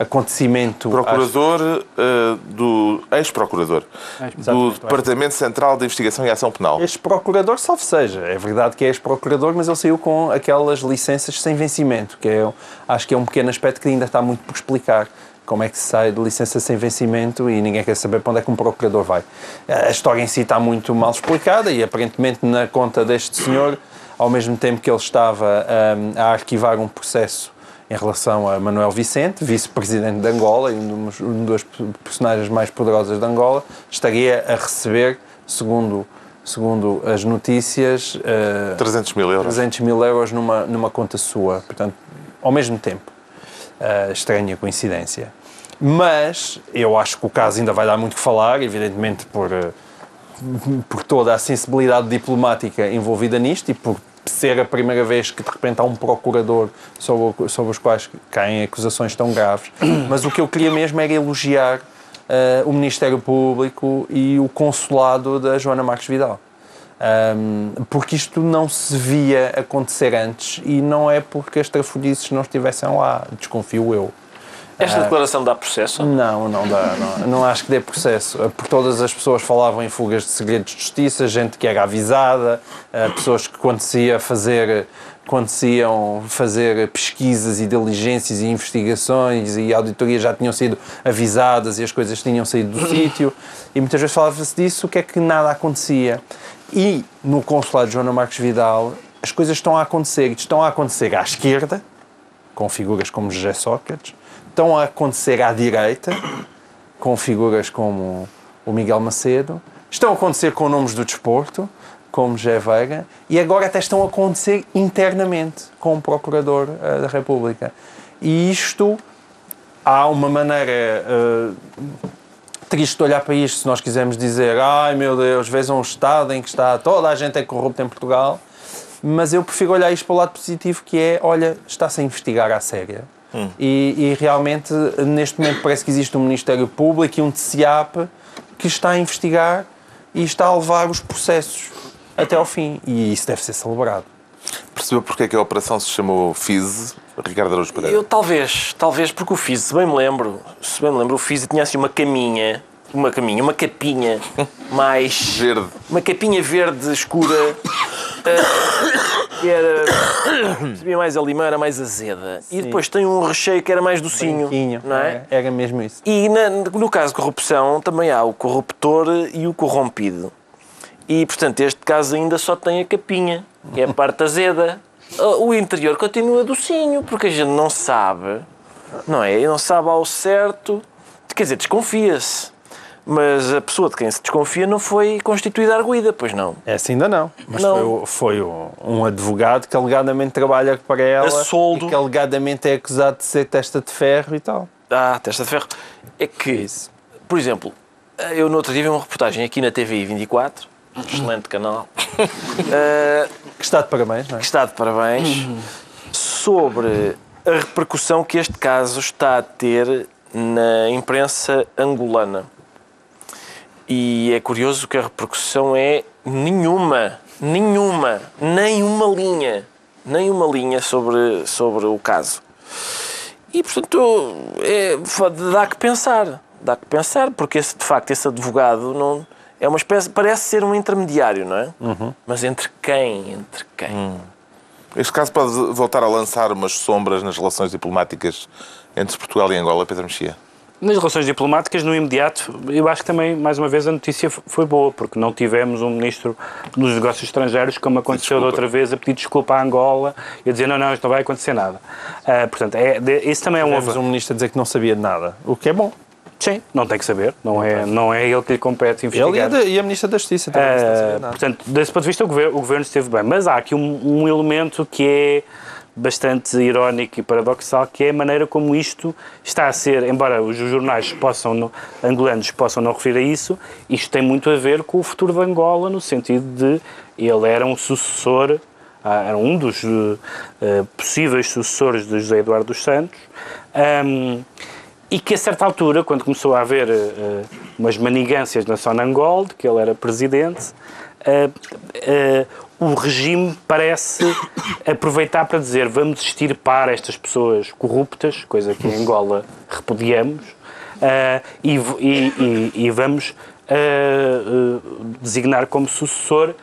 Speaker 3: acontecimento.
Speaker 1: Procurador uh, do. ex-procurador. do Departamento Central de Investigação e Ação Penal.
Speaker 3: Ex-procurador, salve seja. É verdade que é ex-procurador, mas ele saiu com aquelas licenças sem vencimento, que é, acho que é um pequeno aspecto que ainda está muito por explicar como é que se sai de licença sem vencimento e ninguém quer saber para onde é que um procurador vai. A história em si está muito mal explicada e aparentemente na conta deste senhor, ao mesmo tempo que ele estava um, a arquivar um processo em relação a Manuel Vicente, vice-presidente de Angola e um dos, um dos personagens mais poderosos de Angola, estaria a receber, segundo segundo as notícias, uh,
Speaker 1: 300 mil euros.
Speaker 3: 300 mil euros numa, numa conta sua. Portanto, ao mesmo tempo. Uh, estranha coincidência. Mas eu acho que o caso ainda vai dar muito que falar, evidentemente por, eh, por toda a sensibilidade diplomática envolvida nisto e por ser a primeira vez que de repente há um procurador sobre, sobre os quais caem acusações tão graves. Mas o que eu queria mesmo era elogiar uh, o Ministério Público e o consulado da Joana Marques Vidal. Um, porque isto não se via acontecer antes e não é porque as trafolhices não estivessem lá, desconfio eu.
Speaker 4: Esta declaração dá processo?
Speaker 3: Não, não dá. Não, não acho que dê processo. Por todas as pessoas falavam em fugas de segredos de justiça, gente que era avisada, eh, pessoas que quando se ia fazer quando se iam fazer pesquisas e diligências e investigações e auditorias já tinham sido avisadas e as coisas tinham saído do sítio e muitas vezes falava-se disso, o que é que nada acontecia. E no consulado de Joana Marques Vidal as coisas estão a acontecer estão a acontecer à esquerda, com figuras como José Sócrates, estão a acontecer à direita, com figuras como o Miguel Macedo, estão a acontecer com nomes do desporto, como José Veiga, e agora até estão a acontecer internamente com o Procurador uh, da República. E isto, há uma maneira uh, triste de olhar para isto, se nós quisermos dizer ai meu Deus, vejam um Estado em que está toda a gente é corrupta em Portugal, mas eu prefiro olhar isto para o lado positivo, que é, olha, está-se a investigar à séria Hum. E, e, realmente, neste momento, parece que existe um Ministério Público e um TCIAP que está a investigar e está a levar os processos até ao fim. E isso deve ser celebrado.
Speaker 1: Percebeu porque é que a operação se chamou FIS, Ricardo Araújo Pereira?
Speaker 4: Eu talvez, talvez porque o FIS, se bem me lembro, se bem me lembro, o FIS tinha assim uma caminha, uma caminha, uma capinha mais...
Speaker 1: verde.
Speaker 4: Uma capinha verde escura. Uh, que era. sabia mais a limão, era mais azeda. Sim. E depois tem um recheio que era mais docinho. Branquinho, não é?
Speaker 3: é? Era mesmo isso.
Speaker 4: E na, no caso de corrupção também há o corruptor e o corrompido. E portanto, este caso ainda só tem a capinha, que é a parte azeda. O interior continua docinho, porque a gente não sabe, não é? Não sabe ao certo. Quer dizer, desconfia-se. Mas a pessoa de quem se desconfia não foi constituída arguída, pois não?
Speaker 3: Essa ainda não. Mas não. foi, foi um advogado que alegadamente trabalha para ela a soldo. e que alegadamente é acusado de ser testa de ferro e tal.
Speaker 4: Ah, testa de ferro. É que, Isso. por exemplo, eu no outro dia vi uma reportagem aqui na TVI 24, excelente canal, uh,
Speaker 3: que está de parabéns, não é?
Speaker 4: Que está de parabéns, sobre a repercussão que este caso está a ter na imprensa angolana. E é curioso que a repercussão é nenhuma, nenhuma, nem uma linha, nem uma linha sobre, sobre o caso. E, portanto, é, dá que pensar, dá que pensar, porque esse, de facto esse advogado não é uma espécie, parece ser um intermediário, não é? Uhum. Mas entre quem? Entre quem? Hum.
Speaker 1: Este caso pode voltar a lançar umas sombras nas relações diplomáticas entre Portugal e Angola, Pedro Mexia?
Speaker 2: Nas relações diplomáticas, no imediato, eu acho que também, mais uma vez, a notícia foi boa, porque não tivemos um ministro dos negócios estrangeiros, como aconteceu da outra vez, a pedir desculpa à Angola e a dizer não, não, isto não vai acontecer nada. Uh, portanto, é, de, isso também é um...
Speaker 3: Tivemos um ministro a dizer que não sabia de nada, o que é bom.
Speaker 2: Sim, não tem que saber, não é, não é ele que lhe compete investigar.
Speaker 3: Ele e a, e a Ministra da Justiça também uh.
Speaker 2: Portanto, desse ponto de vista, o governo, o governo esteve bem. Mas há aqui um, um elemento que é bastante irónico e paradoxal, que é a maneira como isto está a ser, embora os jornais possam, angolanos possam não referir a isso, isto tem muito a ver com o futuro de Angola, no sentido de ele era um sucessor ah, era um dos uh, possíveis sucessores de José Eduardo dos Santos, um, e que a certa altura, quando começou a haver uh, umas manigâncias na Sonangol, de que ele era presidente, uh, o regime parece aproveitar para dizer vamos extirpar estas pessoas corruptas, coisa que em Angola repudiamos, e, e, e, e, vamos designar como sucessor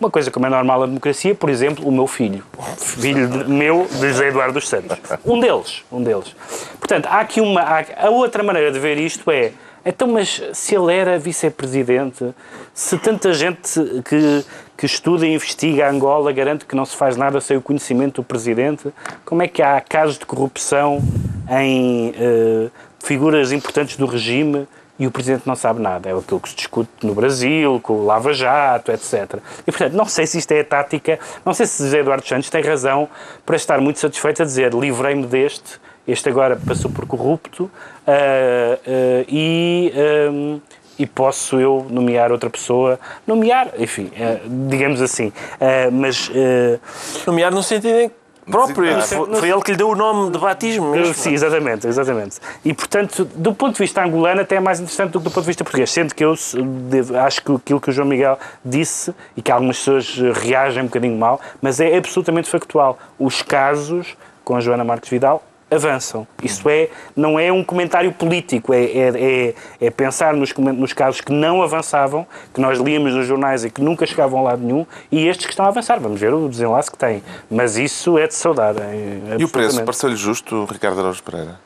Speaker 2: uma coisa como é normal na democracia, por exemplo, o meu filho. Filho de, meu de José Eduardo dos Santos. Um deles, um deles. Portanto, há aqui uma... Há, a outra maneira de ver isto é... Então, mas se ele era vice-presidente, se tanta gente que, que estuda e investiga a Angola garante que não se faz nada sem o conhecimento do presidente, como é que há casos de corrupção em uh, figuras importantes do regime e o Presidente não sabe nada. É aquilo que se discute no Brasil, com o Lava Jato, etc. E, portanto, não sei se isto é a tática, não sei se José Eduardo Santos tem razão para estar muito satisfeito a dizer livrei-me deste, este agora passou por corrupto uh, uh, e... e posso eu nomear outra pessoa, nomear, enfim, uh, digamos assim, uh, mas... Uh,
Speaker 4: nomear no sentido em próprio. Foi, foi, ele que lhe deu o nome de batismo mesmo.
Speaker 2: Sim, exatamente, exatamente. E, portanto, do ponto de vista angolano, até é mais interessante do que do ponto de vista português. Sendo que eu devo, acho que aquilo que o João Miguel disse, e que algumas pessoas reagem um bocadinho mal, mas é absolutamente factual. Os casos com a Joana Marques Vidal avançam. Isso é, não é um comentário político, é, é, é, é, pensar nos, nos casos que não avançavam, que nós líamos nos jornais e que nunca chegavam a lado nenhum, e estes que estão a avançar. Vamos ver o desenlace que têm. Mas isso é de saudar. É,
Speaker 1: e o preço? Pareceu-lhe justo, Ricardo Araújo Pereira?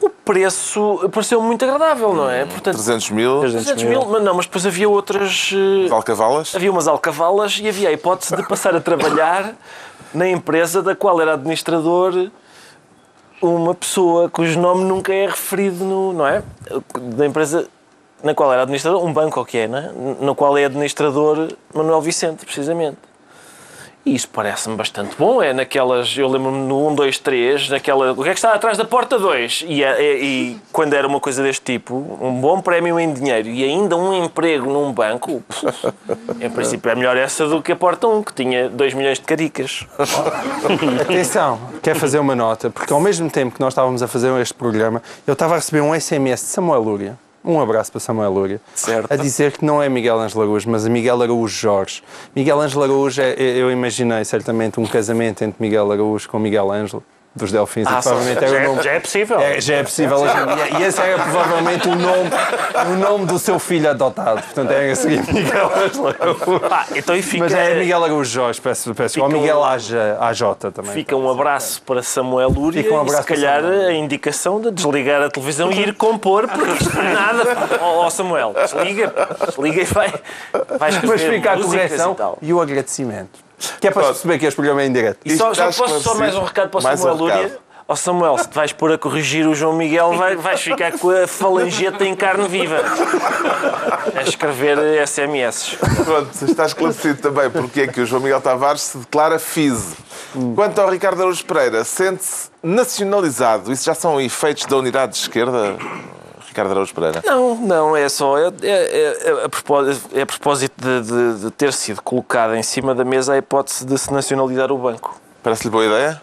Speaker 4: O preço pareceu muito agradável, não é?
Speaker 1: Portanto, 300 mil.
Speaker 4: 300 mil, mas não, mas depois havia outras.
Speaker 1: As alcavalas?
Speaker 4: Havia umas alcavalas e havia a hipótese de passar a trabalhar na empresa da qual era administrador uma pessoa cujo nome nunca é referido no, não é? Da empresa na qual era administrador, um banco ou que é, não é? No qual é administrador Manuel Vicente, precisamente. E isso parece-me bastante bom. É naquelas. Eu lembro-me no 1, 2, 3, naquela. O que é que está atrás da porta 2? E, é, é, e quando era uma coisa deste tipo, um bom prémio em dinheiro e ainda um emprego num banco, em princípio é melhor essa do que a porta 1, que tinha 2 milhões de caricas.
Speaker 3: Atenção, quer fazer uma nota, porque ao mesmo tempo que nós estávamos a fazer este programa, eu estava a receber um SMS de Samuel Lúria um abraço para Samuel Lúria.
Speaker 4: Certo.
Speaker 3: A dizer que não é Miguel Ângelo Araújo, mas a Miguel Araújo Jorge. Miguel Ângelo Araújo, é, eu imaginei certamente um casamento entre Miguel Araújo com Miguel Ângelo dos Delfins.
Speaker 2: Ah, provavelmente já, é, nome... já é possível.
Speaker 3: É, já é possível. E esse era provavelmente o nome, o nome do seu filho adotado. Portanto, é a seguir Miguel
Speaker 4: ah, então fica...
Speaker 3: Mas é Miguel Araújo Jorge, peço, peço. Ou Miguel AJ também.
Speaker 4: Fica um abraço para Samuel Lúria um e se calhar a indicação de desligar a televisão e ir compor, porque isto é nada. Ó oh, Samuel, desliga, desliga e vai, vai
Speaker 3: Mas fica a correção e, e o agradecimento. Que é para Pronto. perceber que este programa é em direto.
Speaker 4: E só, já posso só mais um recado para o Samuel um Lúria? Ó oh Samuel, se te vais pôr a corrigir o João Miguel, vai, vais ficar com a falangeta em carne viva. A escrever SMS.
Speaker 1: Pronto, está esclarecido também porque é que o João Miguel Tavares se declara FISE. Quanto ao Ricardo Araújo Pereira, sente-se nacionalizado. Isso já são efeitos da unidade de esquerda? Ricardo Araújo Pereira?
Speaker 4: Não, não, é só. É, é, é a propósito, é a propósito de, de, de, ter sido colocada em cima da mesa a hipótese de se nacionalizar o banco.
Speaker 1: Parece-lhe boa ideia?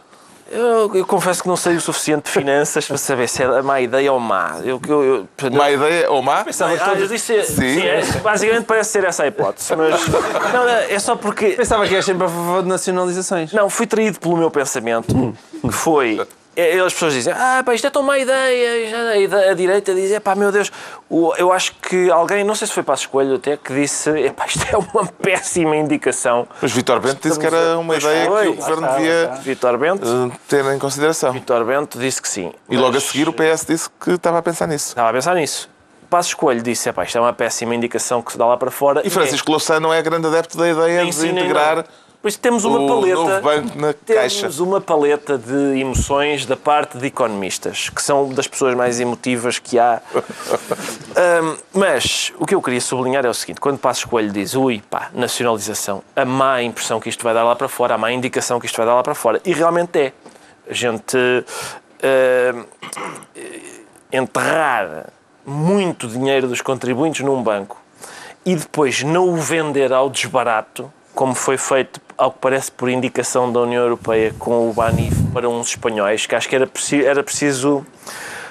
Speaker 4: Eu, eu, confesso que não sei o suficiente de finanças para saber se é má ideia ou má. Eu, eu, eu,
Speaker 1: má ideia ou má?
Speaker 4: Pensava ah, todos... eu disse, sim. sim é, basicamente parece ser essa a hipótese. Mas não, é só porque.
Speaker 3: Pensava que és sempre a favor de nacionalizações.
Speaker 4: Não, fui traído pelo meu pensamento, que foi é, as pessoas dizem, ah, pá, isto é tão má ideia, e a direita diz, é pá, meu Deus, eu acho que alguém, não sei se foi para a escolha até, que disse, é pá, isto é uma péssima indicação.
Speaker 1: Mas Vitor Bento disse que era uma ideia foi, que o Governo devia
Speaker 4: Vitor Bento,
Speaker 1: eh, ter em consideração.
Speaker 4: Vitor Bento disse que sim.
Speaker 1: E logo a seguir o PS disse que estava a pensar nisso.
Speaker 4: Estava a pensar nisso. Passo Escolho disse, pá, isto é uma péssima indicação que se dá lá para fora.
Speaker 1: E Francisco é. Louçã não é grande adepto da ideia de integrar... Não
Speaker 4: por isso temos uma
Speaker 1: o
Speaker 4: paleta. temos
Speaker 1: caixa.
Speaker 4: uma paleta de emoções da parte de economistas, que são das pessoas mais emotivas que há. um, mas o que eu queria sublinhar é o seguinte: quando Passo Coelho diz, ui, pá, nacionalização, a má impressão que isto vai dar lá para fora, a má indicação que isto vai dar lá para fora. E realmente é. A gente uh, enterrar muito dinheiro dos contribuintes num banco e depois não o vender ao desbarato como foi feito ao que parece por indicação da União Europeia, com o Banif para uns espanhóis, que acho que era, era preciso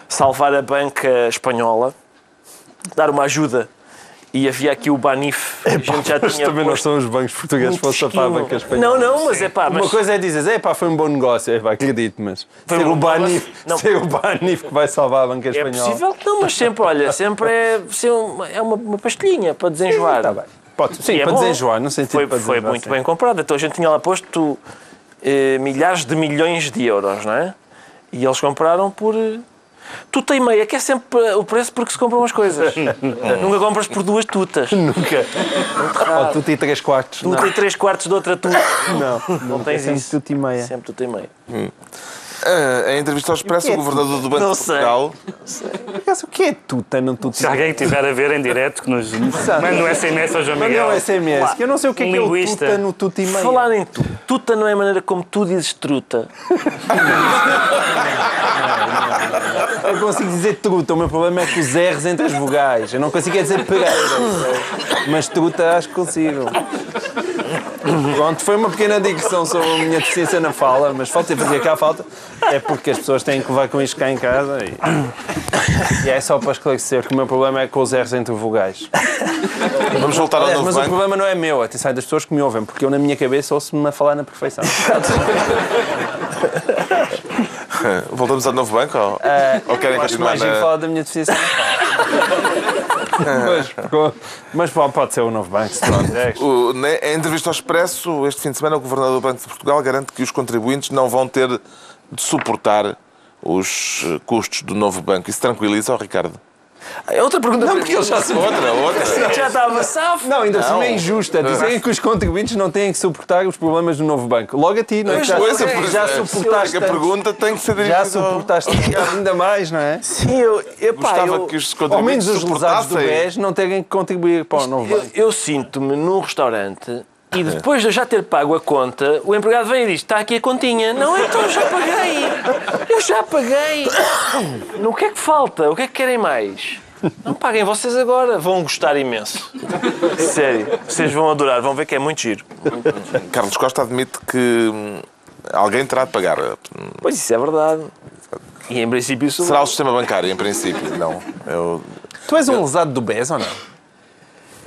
Speaker 4: salvar a banca espanhola, dar uma ajuda. E havia aqui o Banif, a gente já tinha
Speaker 3: também não são os bancos portugueses para a
Speaker 4: tesquinho.
Speaker 3: banca espanhola.
Speaker 4: Não, não, mas é pá,
Speaker 3: Uma
Speaker 4: mas
Speaker 3: coisa é dizer, é pá, foi um bom negócio, é pá, acredito, mas
Speaker 4: Foi
Speaker 3: ser
Speaker 4: um
Speaker 3: o Banif.
Speaker 4: Não.
Speaker 3: ser o Banif que vai salvar a banca
Speaker 4: é
Speaker 3: espanhola.
Speaker 4: possível que não, mas sempre, olha, sempre é, uma, é uma, uma pastilhinha para desenjoar.
Speaker 3: Está bem. Pode, sim,
Speaker 4: E é
Speaker 3: para
Speaker 4: bom.
Speaker 3: desenjoar, no sentido
Speaker 4: Foi,
Speaker 3: para
Speaker 4: foi muito bem comprado. Então a gente tinha lá posto eh, milhares de milhões de euros, não é? E eles compraram por. eh, Tuta e meia, que é sempre o preço porque se compram as coisas. Nunca compras por duas tutas.
Speaker 3: Nunca. Ou tu tem 3 quartos.
Speaker 4: Tuta
Speaker 3: Não,
Speaker 4: e três quartos de outra tuta.
Speaker 3: não,
Speaker 4: Não tens
Speaker 3: sempre
Speaker 4: isso.
Speaker 3: tudo e meia.
Speaker 4: Sempre tuta e meia.
Speaker 1: Ah, em entrevista ao Expresso, o governador do Banco
Speaker 4: Não
Speaker 1: de
Speaker 4: sei.
Speaker 1: Portugal
Speaker 3: Mas O que é tuta no tuta?
Speaker 2: Se alguém estiver a ver em direto, que nos manda um SMS ao João
Speaker 3: Mas
Speaker 2: Miguel.
Speaker 3: não é SMS, que eu não sei o que é
Speaker 2: Um
Speaker 3: que é o tuta no tuta e meia.
Speaker 4: Falar em tu. Tuta não é a maneira como tu dizes truta.
Speaker 3: Eu consigo dizer truta, o meu problema é com os R's entre as vogais. Eu não consigo é dizer pereira. Mas truta acho que consigo. Pronto, foi uma pequena digressão sobre a minha deficiência na fala, mas falta fazer cá falta. É porque as pessoas têm que levar com isto cá em casa e, e é só para esclarecer que o meu problema é com os R's entre vogais.
Speaker 1: Vamos voltar ao
Speaker 3: Aliás,
Speaker 1: novo
Speaker 3: mas o
Speaker 1: banco.
Speaker 3: problema não é meu, atenção, é das pessoas que me ouvem, porque eu na minha cabeça ouço-me a falar na perfeição.
Speaker 1: Voltamos ao novo banco ou, ou querem continuar
Speaker 3: mais
Speaker 1: na...
Speaker 3: falar da minha deficiência na fala. Mas, mas pode- ser o novo banco. É.
Speaker 1: O- na- Em entrevista ao Expresso, este fim de semana, o Governador do Banco de Portugal garante que os contribuintes não vão ter de suportar os eh, custos do novo banco. Isso tranquiliza, ó, Ricardo?
Speaker 4: É outra pergunta.
Speaker 3: Não, porque eles já são.
Speaker 1: Outra, outra.
Speaker 4: Já estava safo.
Speaker 3: Não, ainda
Speaker 1: Não.
Speaker 3: assim é injusta. Dizerem que os contribuintes não têm que suportar os problemas do novo banco. Logo a ti, não é? Já,
Speaker 1: coisa,
Speaker 3: já
Speaker 1: porque-
Speaker 3: suportaste.
Speaker 1: A pergunta tem que ser dirigida
Speaker 3: Já suportaste ainda mais, não é?
Speaker 4: Sim, eu, epá,
Speaker 1: Gostava
Speaker 4: eu,
Speaker 1: que os
Speaker 3: Ao menos os lesados do. BES não terem que contribuir para o novo
Speaker 4: eu,
Speaker 3: banco.
Speaker 4: eu sinto-me num restaurante e depois de eu já ter pago a conta, o empregado vem e diz: Está aqui a continha. Não, então eu já paguei. Eu já paguei. No que é que falta? O que é que querem mais? Não paguem vocês agora. Vão gostar imenso. Sério. Vocês vão adorar. Vão ver que é muito giro.
Speaker 1: Carlos Costa admite que hum, alguém terá de pagar.
Speaker 4: Pois isso é verdade. E em princípio isso.
Speaker 1: Será o sistema bancário, em princípio. Não. Eu...
Speaker 3: Tu és um lesado do BES ou não?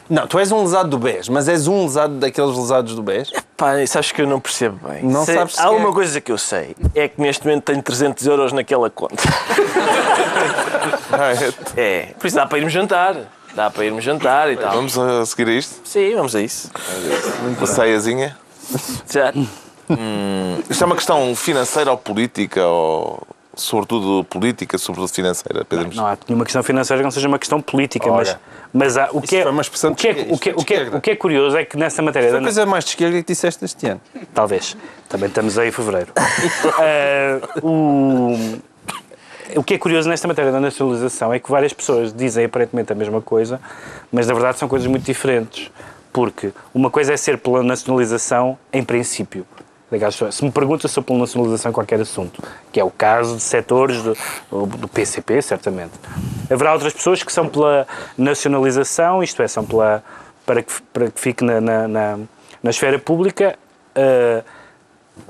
Speaker 3: Não, tu és um lesado do BES, mas és um lesado daqueles lesados do BES?
Speaker 4: Pá, sabes que eu não percebo bem.
Speaker 3: Não
Speaker 4: Sei-
Speaker 3: sabes
Speaker 4: Há
Speaker 3: sequer.
Speaker 4: uma coisa que eu sei. É que neste momento tenho 300 euros naquela conta.
Speaker 1: É.
Speaker 4: É. Por isso dá para irmos jantar. Dá para irmos jantar e tal.
Speaker 1: Vamos a seguir a isto?
Speaker 4: Sim, vamos a isso.
Speaker 1: Uma ceiazinha?
Speaker 4: Já.
Speaker 1: Isto é uma questão financeira ou política, ou sobretudo política, sobretudo financeira, Pedro?
Speaker 2: Não há nenhuma questão financeira que não seja uma questão política, mas,
Speaker 3: Ora.
Speaker 2: mas há, o, que é,
Speaker 3: foi uma expressão
Speaker 2: o, que é, o, que é, o, que é, o que é curioso é que nessa matéria.
Speaker 3: Foi a
Speaker 2: da-
Speaker 3: coisa mais de esquerda que disseste este ano.
Speaker 2: Talvez. Também estamos aí em fevereiro. Eh, o, o que é curioso nesta matéria da nacionalização é que várias pessoas dizem aparentemente a mesma coisa, mas na verdade são coisas muito diferentes. Porque uma coisa é ser pela nacionalização em princípio. Aliás, Se me pergunta se sou pela nacionalização em qualquer assunto, que é o caso de setores do, do PCP, certamente. Haverá outras pessoas que são pela nacionalização, isto é, são pela, para, que, para que fique na, na, na, na esfera pública, eh,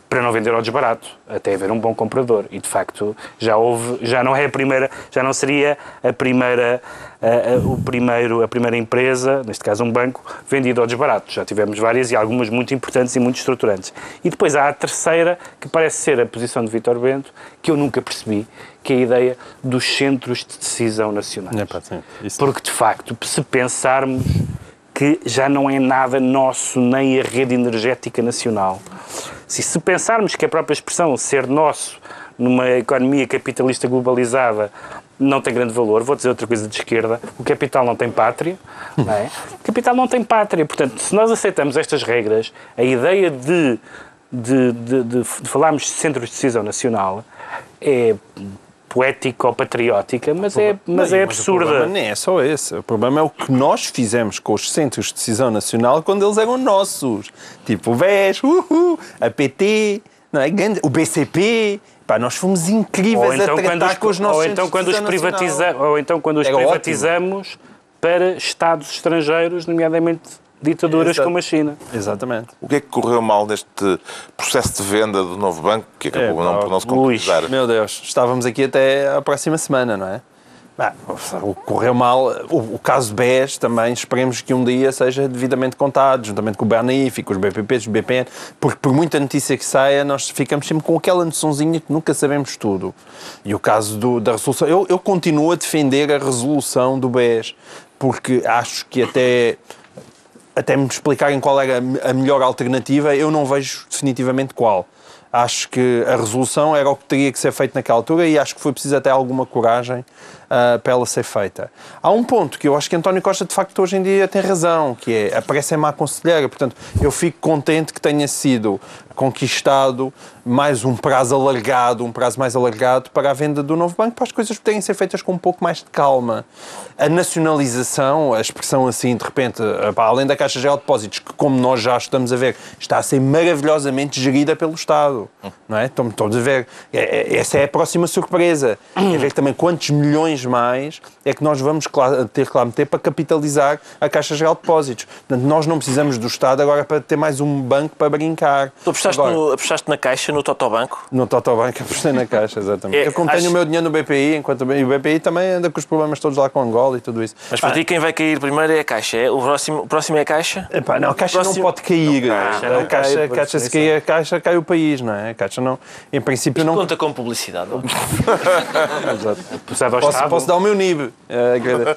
Speaker 2: para não vender ao desbarato, até haver um bom comprador. E de facto já houve, já não é a primeira, já não seria a primeira, a, a- o primeiro, a primeira empresa, neste caso um banco, vendido ao desbarato. Já tivemos várias e algumas muito importantes e muito estruturantes. E depois há a terceira, que parece ser a posição de Vítor Bento, que eu nunca percebi, que é a ideia dos centros de decisão nacionais. Porque, de facto, se pensarmos que já não é nada nosso, nem a rede energética nacional, se, se pensarmos que a própria expressão ser nosso numa economia capitalista globalizada não tem grande valor, vou dizer outra coisa de esquerda, o capital não tem pátria, não é? O capital não tem pátria, portanto, se nós aceitamos estas regras, a ideia de, de, de, de, de falarmos de centros de decisão nacional é poética ou patriótica, mas é, mas
Speaker 3: Não,
Speaker 2: é
Speaker 3: O
Speaker 2: absurda.
Speaker 3: problema nem é só esse. O problema é o que nós fizemos com os centros de decisão nacional quando eles eram nossos. Tipo o VES, a PT, não é? O BCP. Pá, nós fomos incríveis
Speaker 2: então,
Speaker 3: a tratar
Speaker 2: os,
Speaker 3: com os nossos
Speaker 2: ou então
Speaker 3: centros
Speaker 2: quando
Speaker 3: de
Speaker 2: os
Speaker 3: decisão
Speaker 2: privatiza,
Speaker 3: nacional.
Speaker 2: ou então quando os
Speaker 3: Era ótimo.
Speaker 2: privatizamos para Estados estrangeiros, nomeadamente ditaduras
Speaker 3: Exato.
Speaker 2: como a China.
Speaker 3: Exatamente.
Speaker 1: O que é que correu mal neste processo de venda do novo banco, que acabou
Speaker 3: É,
Speaker 1: não, por não se
Speaker 2: Luís,
Speaker 1: concretizar?
Speaker 3: Meu Deus, estávamos aqui até a próxima semana, não é? Bah, o que correu mal, o, o caso BES também, esperemos que um dia seja devidamente contado, juntamente com o BNIF e com os BPPs, os BPN, porque por muita notícia que saia, nós ficamos sempre com aquela noçãozinha que nunca sabemos tudo. E o caso do- da resolução, eu, eu continuo a defender a resolução do BES, porque acho que até até me explicarem qual era a melhor alternativa, eu não vejo definitivamente qual. Acho que a resolução era o que teria que ser feito naquela altura e acho que foi preciso até alguma coragem ah, para ela ser feita. Há um ponto que eu acho que António Costa, de facto, hoje em dia tem razão, que é aparece em má conselheira. Portanto, eu fico contente que tenha sido conquistado mais um prazo alargado, um prazo mais alargado para a venda do novo banco, para as coisas poderem ser feitas com um pouco mais de calma. A nacionalização, a expressão assim, de repente, eh, além da Caixa Geral de Depósitos, que como nós já estamos a ver, está a ser maravilhosamente gerida pelo Estado, não é? Estamos estamos a ver, é- é- essa é a próxima surpresa, é ver também quantos milhões mais é que nós vamos ter que lá meter para capitalizar a Caixa Geral de Depósitos. Portanto, nós não precisamos do Estado agora para ter mais um banco para brincar.
Speaker 4: Tu apostaste,
Speaker 3: Agora,
Speaker 4: no, apostaste na caixa, no Totobanco?
Speaker 3: no Totobank apostei na caixa, exatamente.
Speaker 4: É,
Speaker 3: eu como
Speaker 4: acho-
Speaker 3: tenho o meu dinheiro no BPI, enquanto e o BPI também anda com os problemas todos lá com Angola e tudo isso.
Speaker 4: Mas para ti quem vai cair primeiro é a caixa. É? O, próximo, o próximo é a caixa?
Speaker 3: Epá, não, a caixa
Speaker 4: Próximo-
Speaker 3: não pode cair.
Speaker 2: não
Speaker 3: a
Speaker 2: cai,
Speaker 3: caixa,
Speaker 2: por
Speaker 3: a caixa, se
Speaker 2: definição.
Speaker 3: cair a caixa, cai o país, não é? A caixa não, em princípio não.
Speaker 4: Conta com publicidade. não?
Speaker 2: Ao
Speaker 3: Posso, posso dar o meu NIB. Eh.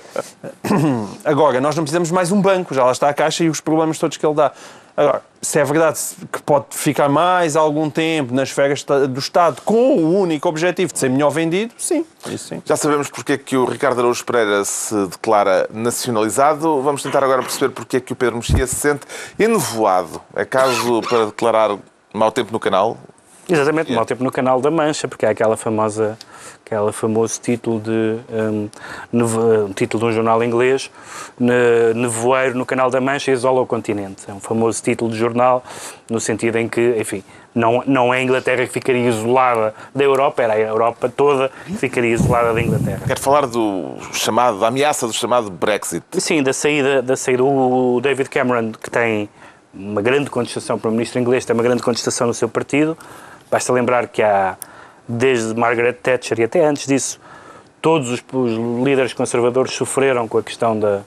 Speaker 3: Agora, nós não precisamos mais um banco, já lá está a caixa e os problemas todos que ele dá. Agora, se é verdade que pode ficar mais algum tempo nas esferas do Estado com o único objetivo de ser melhor vendido, sim, isso sim.
Speaker 1: Já sabemos porque é que o Ricardo Araújo Pereira se declara nacionalizado. Vamos tentar agora perceber porque é que o Pedro Mexia se sente enevoado. É caso para declarar mau tempo no canal?
Speaker 2: Exatamente,
Speaker 1: Yeah.
Speaker 2: mau tempo no canal da Mancha, porque é aquela famosa, aquela famoso título de um, nevo- um título de um jornal inglês, ne- nevoeiro no canal da Mancha isola o continente. É um famoso título de jornal no sentido em que, enfim, não, não é a Inglaterra que ficaria isolada da Europa, era a Europa toda que ficaria isolada da Inglaterra.
Speaker 1: Quero falar do chamado, da ameaça do chamado Brexit.
Speaker 2: Sim, da saída, da saída. O David Cameron, que tem uma grande contestação para o ministro inglês, tem uma grande contestação no seu partido. Basta lembrar que há, desde Margaret Thatcher e até antes disso, todos os, os líderes conservadores sofreram com a questão da,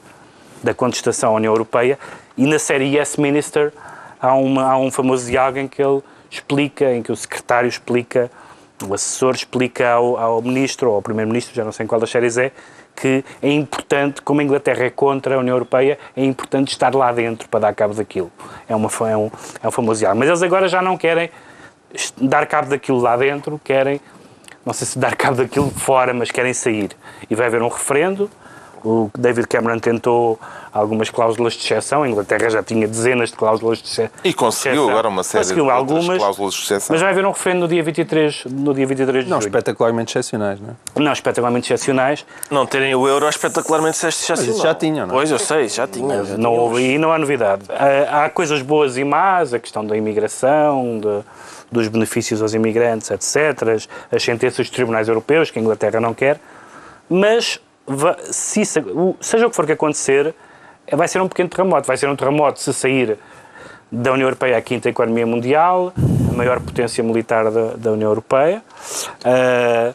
Speaker 2: da contestação à União Europeia. E na série Yes Minister há, uma, há um famoso diálogo em que ele explica, em que o secretário explica, o assessor explica ao, ao ministro ou ao primeiro-ministro, já não sei em qual das séries é, que é importante, como a Inglaterra é contra a União Europeia, é importante estar lá dentro para dar cabo daquilo. É, uma, é, um, é um famoso diálogo. Mas eles agora já não querem dar cabo daquilo lá dentro, querem, não sei se dar cabo daquilo fora, mas querem sair. E vai haver um referendo. O David Cameron tentou algumas cláusulas de exceção. A Inglaterra já tinha dezenas de cláusulas de exceção.
Speaker 1: E conseguiu agora uma série
Speaker 2: conseguiu
Speaker 1: de
Speaker 2: algumas,
Speaker 1: cláusulas de exceção.
Speaker 2: Mas vai haver um referendo no dia 23, no dia 23 de
Speaker 3: Não,
Speaker 2: julho.
Speaker 3: espetacularmente excepcionais, não é?
Speaker 2: Não, espetacularmente excepcionais.
Speaker 4: Não terem o euro é espetacularmente excepcional.
Speaker 3: já tinham, não é?
Speaker 4: Pois, eu sei, já tinha. já
Speaker 2: Não
Speaker 4: tinha.
Speaker 2: houve, e não há novidade. Há, há coisas boas e más, a questão da imigração, de- dos benefícios aos imigrantes, etc. As, as sentenças dos tribunais europeus, que a Inglaterra não quer. Mas, se seja o que for que acontecer, vai ser um pequeno terremoto. Vai ser um terremoto se sair da União Europeia a quinta economia mundial, a maior potência militar da, da União Europeia. Ah,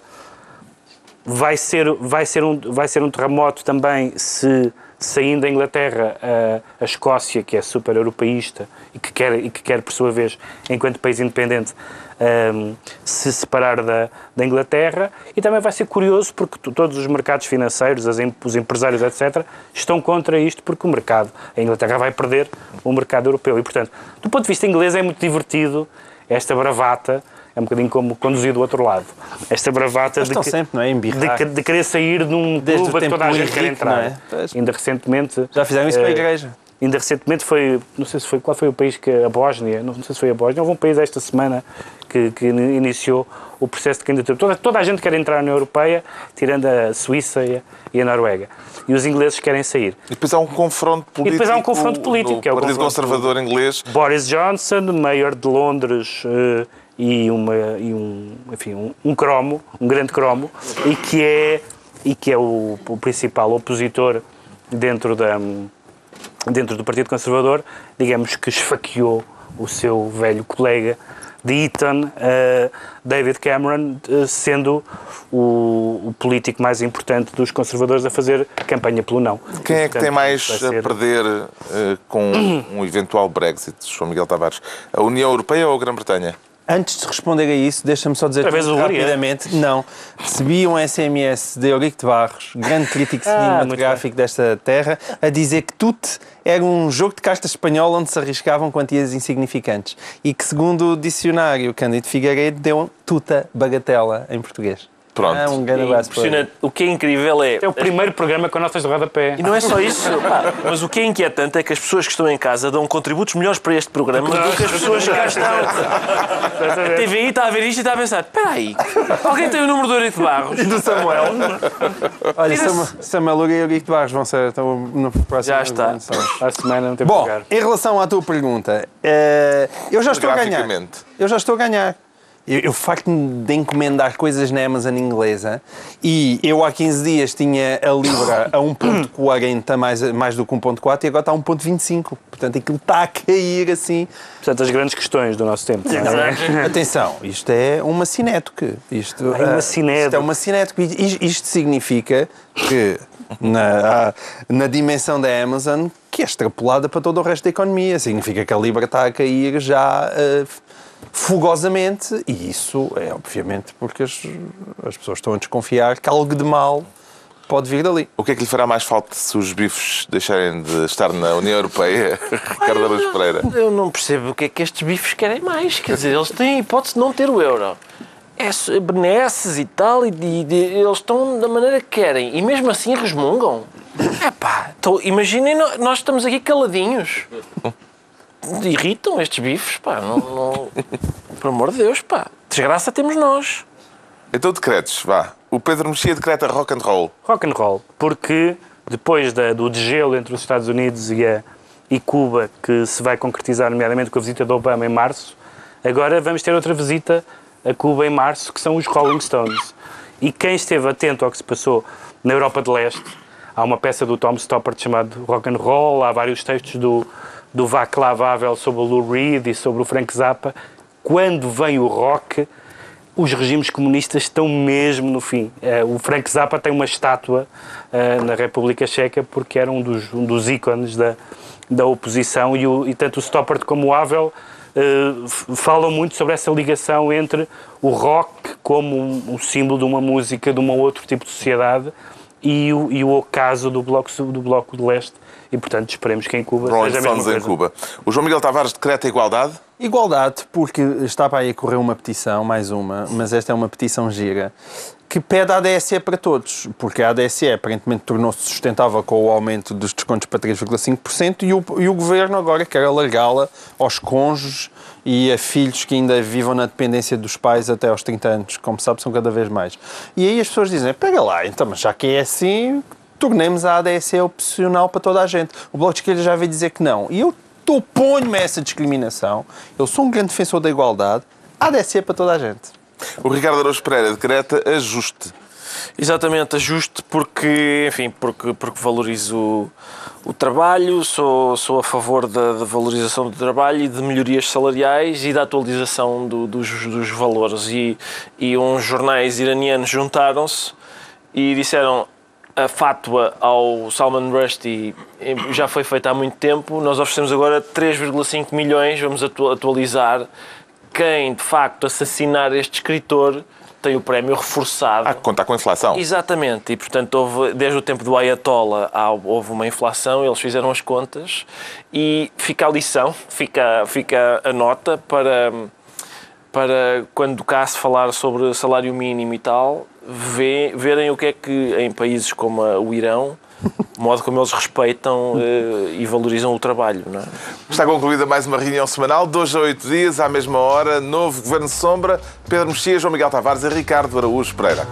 Speaker 2: vai ser, vai ser, um, vai ser um terremoto também se saindo da Inglaterra a, a Escócia, que é super europeísta e que, quer, e que quer, por sua vez, enquanto país independente, ahm, se separar da, da Inglaterra. E também vai ser curioso porque to- todos os mercados financeiros, as os empresários, etc., estão contra isto porque o mercado, a Inglaterra vai perder o mercado europeu. E, portanto, do ponto de vista inglês, é muito divertido esta bravata. É um bocadinho como conduzir do outro lado. Esta bravata de
Speaker 3: estão
Speaker 2: que-
Speaker 3: sempre, não é?
Speaker 2: De, de querer sair de um
Speaker 3: Desde
Speaker 2: clube a toda a gente quer entrar.
Speaker 3: é? Pois.
Speaker 2: Ainda recentemente.
Speaker 3: Já fizeram isso com a
Speaker 2: eh,
Speaker 3: igreja.
Speaker 2: Ainda recentemente foi, não sei se foi, qual foi o país que, a Bósnia, não sei se foi a Bósnia, houve um país esta semana que, que ini- iniciou o processo de candidatura. Toda, toda a gente quer entrar na União Europeia, tirando a Suíça e a, e a Noruega. E os ingleses querem sair.
Speaker 1: E depois há um confronto político.
Speaker 2: depois há um confronto político, que é o
Speaker 1: Partido
Speaker 2: confronto-
Speaker 1: Conservador Inglês.
Speaker 2: Boris Johnson, mayor de Londres eh, e, uma, e um, enfim, um, um cromo, um grande cromo, e que é, e que é o, o principal opositor dentro da, dentro do Partido Conservador, digamos que esfaqueou o seu velho colega de Eton, uh, David Cameron, uh, sendo o, o, político mais importante dos conservadores a fazer campanha pelo não.
Speaker 1: Quem é que tem mais ser... a perder uh, com um eventual Brexit, João Miguel Tavares? A União Europeia ou a Grã-Bretanha?
Speaker 3: Antes de responder a isso, deixa-me só dizer rapidamente. Não. Recebi um SMS de Eurico de Barros, grande crítico ah, cinematográfico desta terra, a dizer que Tute era um jogo de casta espanhola onde se arriscavam quantias insignificantes. E que, segundo o dicionário Cândido Figueiredo, deu tuta bagatela em português.
Speaker 1: Pronto. É
Speaker 3: um grande abraço
Speaker 4: Impressionante. O que é incrível é.
Speaker 2: É o primeiro programa com notas de rodapé.
Speaker 4: E não é só isso, mas o que é inquietante é que as pessoas que estão em casa dão contributos melhores para este programa do que as pessoas que cá estão. A TVI está a ver isto e está a pensar: espera aí, alguém tem o número do Eurico Barros?
Speaker 3: E do Samuel. Olha, Samuel, Samuel e Eurico de Barros vão ser então, no próximo
Speaker 4: Já está.
Speaker 2: A semana não tem
Speaker 3: Bom, em relação à tua pergunta, uh, eu já estou a ganhar. Eu já estou a ganhar. Eu, eu facto de encomendar coisas na Amazon inglesa e eu há 15 dias tinha a Libra a 1.40 mais, mais do que 1.4 e agora está a 1.25. Portanto, aquilo está a cair assim.
Speaker 2: Portanto, as grandes questões do nosso tempo.
Speaker 3: É? Atenção, isto é uma cinética. Isto,
Speaker 2: é uma cinética.
Speaker 3: Isto é uma cinética. Isto significa que na, na dimensão da Amazon que é extrapolada para todo o resto da economia. Significa que a Libra está a cair já uh, fogosamente e isso é obviamente porque as, as pessoas estão a desconfiar que algo de mal pode vir dali.
Speaker 1: O que é que lhe fará mais falta se os bifes deixarem de estar na União Europeia, Ricardo Araújo Pereira?
Speaker 4: Eu não percebo o que é que estes bifes querem mais. Quer dizer, eles têm a hipótese de não ter o euro. É benesses e tal, e, e, e, eles estão da maneira que querem. E mesmo assim resmungam. É pá, imaginem, nós estamos aqui caladinhos irritam estes bifes, pá. Não, não... Por amor de Deus, pá. Desgraça temos nós.
Speaker 1: Então decretos, vá. O Pedro Mexia decreta rock and roll.
Speaker 2: Rock and roll, porque depois da, do degelo entre os Estados Unidos e, a, e Cuba, que se vai concretizar nomeadamente com a visita do Obama em março, agora vamos ter outra visita a Cuba em março, que são os Rolling Stones. E quem esteve atento ao que se passou na Europa de Leste, há uma peça do Tom Stoppard chamado Rock and Roll, há vários textos do do Václav Havel sobre o Lou Reed e sobre o Frank Zappa, quando vem o rock, os regimes comunistas estão mesmo no fim. Eh, o Frank Zappa tem uma estátua eh, na República Checa porque era um dos, um dos ícones da, da oposição e, o, e tanto o Stoppard como o Havel uh, falam muito sobre essa ligação entre o rock como um, um, símbolo de uma música de um outro tipo de sociedade e o, e o ocaso do Bloco, do bloco de Leste e, portanto, esperemos que em Cuba
Speaker 1: Rolling
Speaker 2: seja a mesma
Speaker 1: coisa. em Cuba. O João Miguel Tavares decreta igualdade?
Speaker 3: Igualdade, porque está para aí correr uma petição, mais uma, mas esta é uma petição gira, que pede a ADSE para todos, porque a ADSE aparentemente tornou-se sustentável com o aumento dos descontos para 3,5% e o, e o governo agora quer alargá-la aos cônjuges e a filhos que ainda vivam na dependência dos pais até aos 30 anos, como sabe, são cada vez mais. E aí as pessoas dizem, pega lá, então, mas já que é assim, tornemos a ADSE opcional para toda a gente. O Bloco de Esquerda já veio dizer que não. E eu oponho-me a essa discriminação. Eu sou um grande defensor da igualdade. A ADSE é para toda a gente.
Speaker 1: O Ricardo Araújo Pereira decreta ajuste.
Speaker 4: Exatamente, ajuste porque, enfim, porque, porque valorizo o, o trabalho, sou, sou a favor da, da, valorização do trabalho e de melhorias salariais e da atualização do, dos, dos valores. E, e uns jornais iranianos juntaram-se e disseram a fátua ao Salman Rushdie já foi feita há muito tempo. Nós oferecemos agora 3,5 milhões. Vamos atualizar. Quem de facto assassinar este escritor tem o prémio reforçado.
Speaker 1: Ah, contar com a inflação.
Speaker 4: Exatamente. E portanto, houve, desde o tempo do Ayatollah houve uma inflação, eles fizeram as contas e fica a lição, fica, fica a nota para para quando cá se falar sobre salário mínimo e tal, vê, verem o que é que em países como o Irão, o modo como eles respeitam uh, e valorizam o trabalho. É?
Speaker 1: Está concluída mais uma reunião semanal, dois a oito dias, à mesma hora, novo Governo Sombra, Pedro Mexias, João Miguel Tavares e Ricardo Araújo Pereira.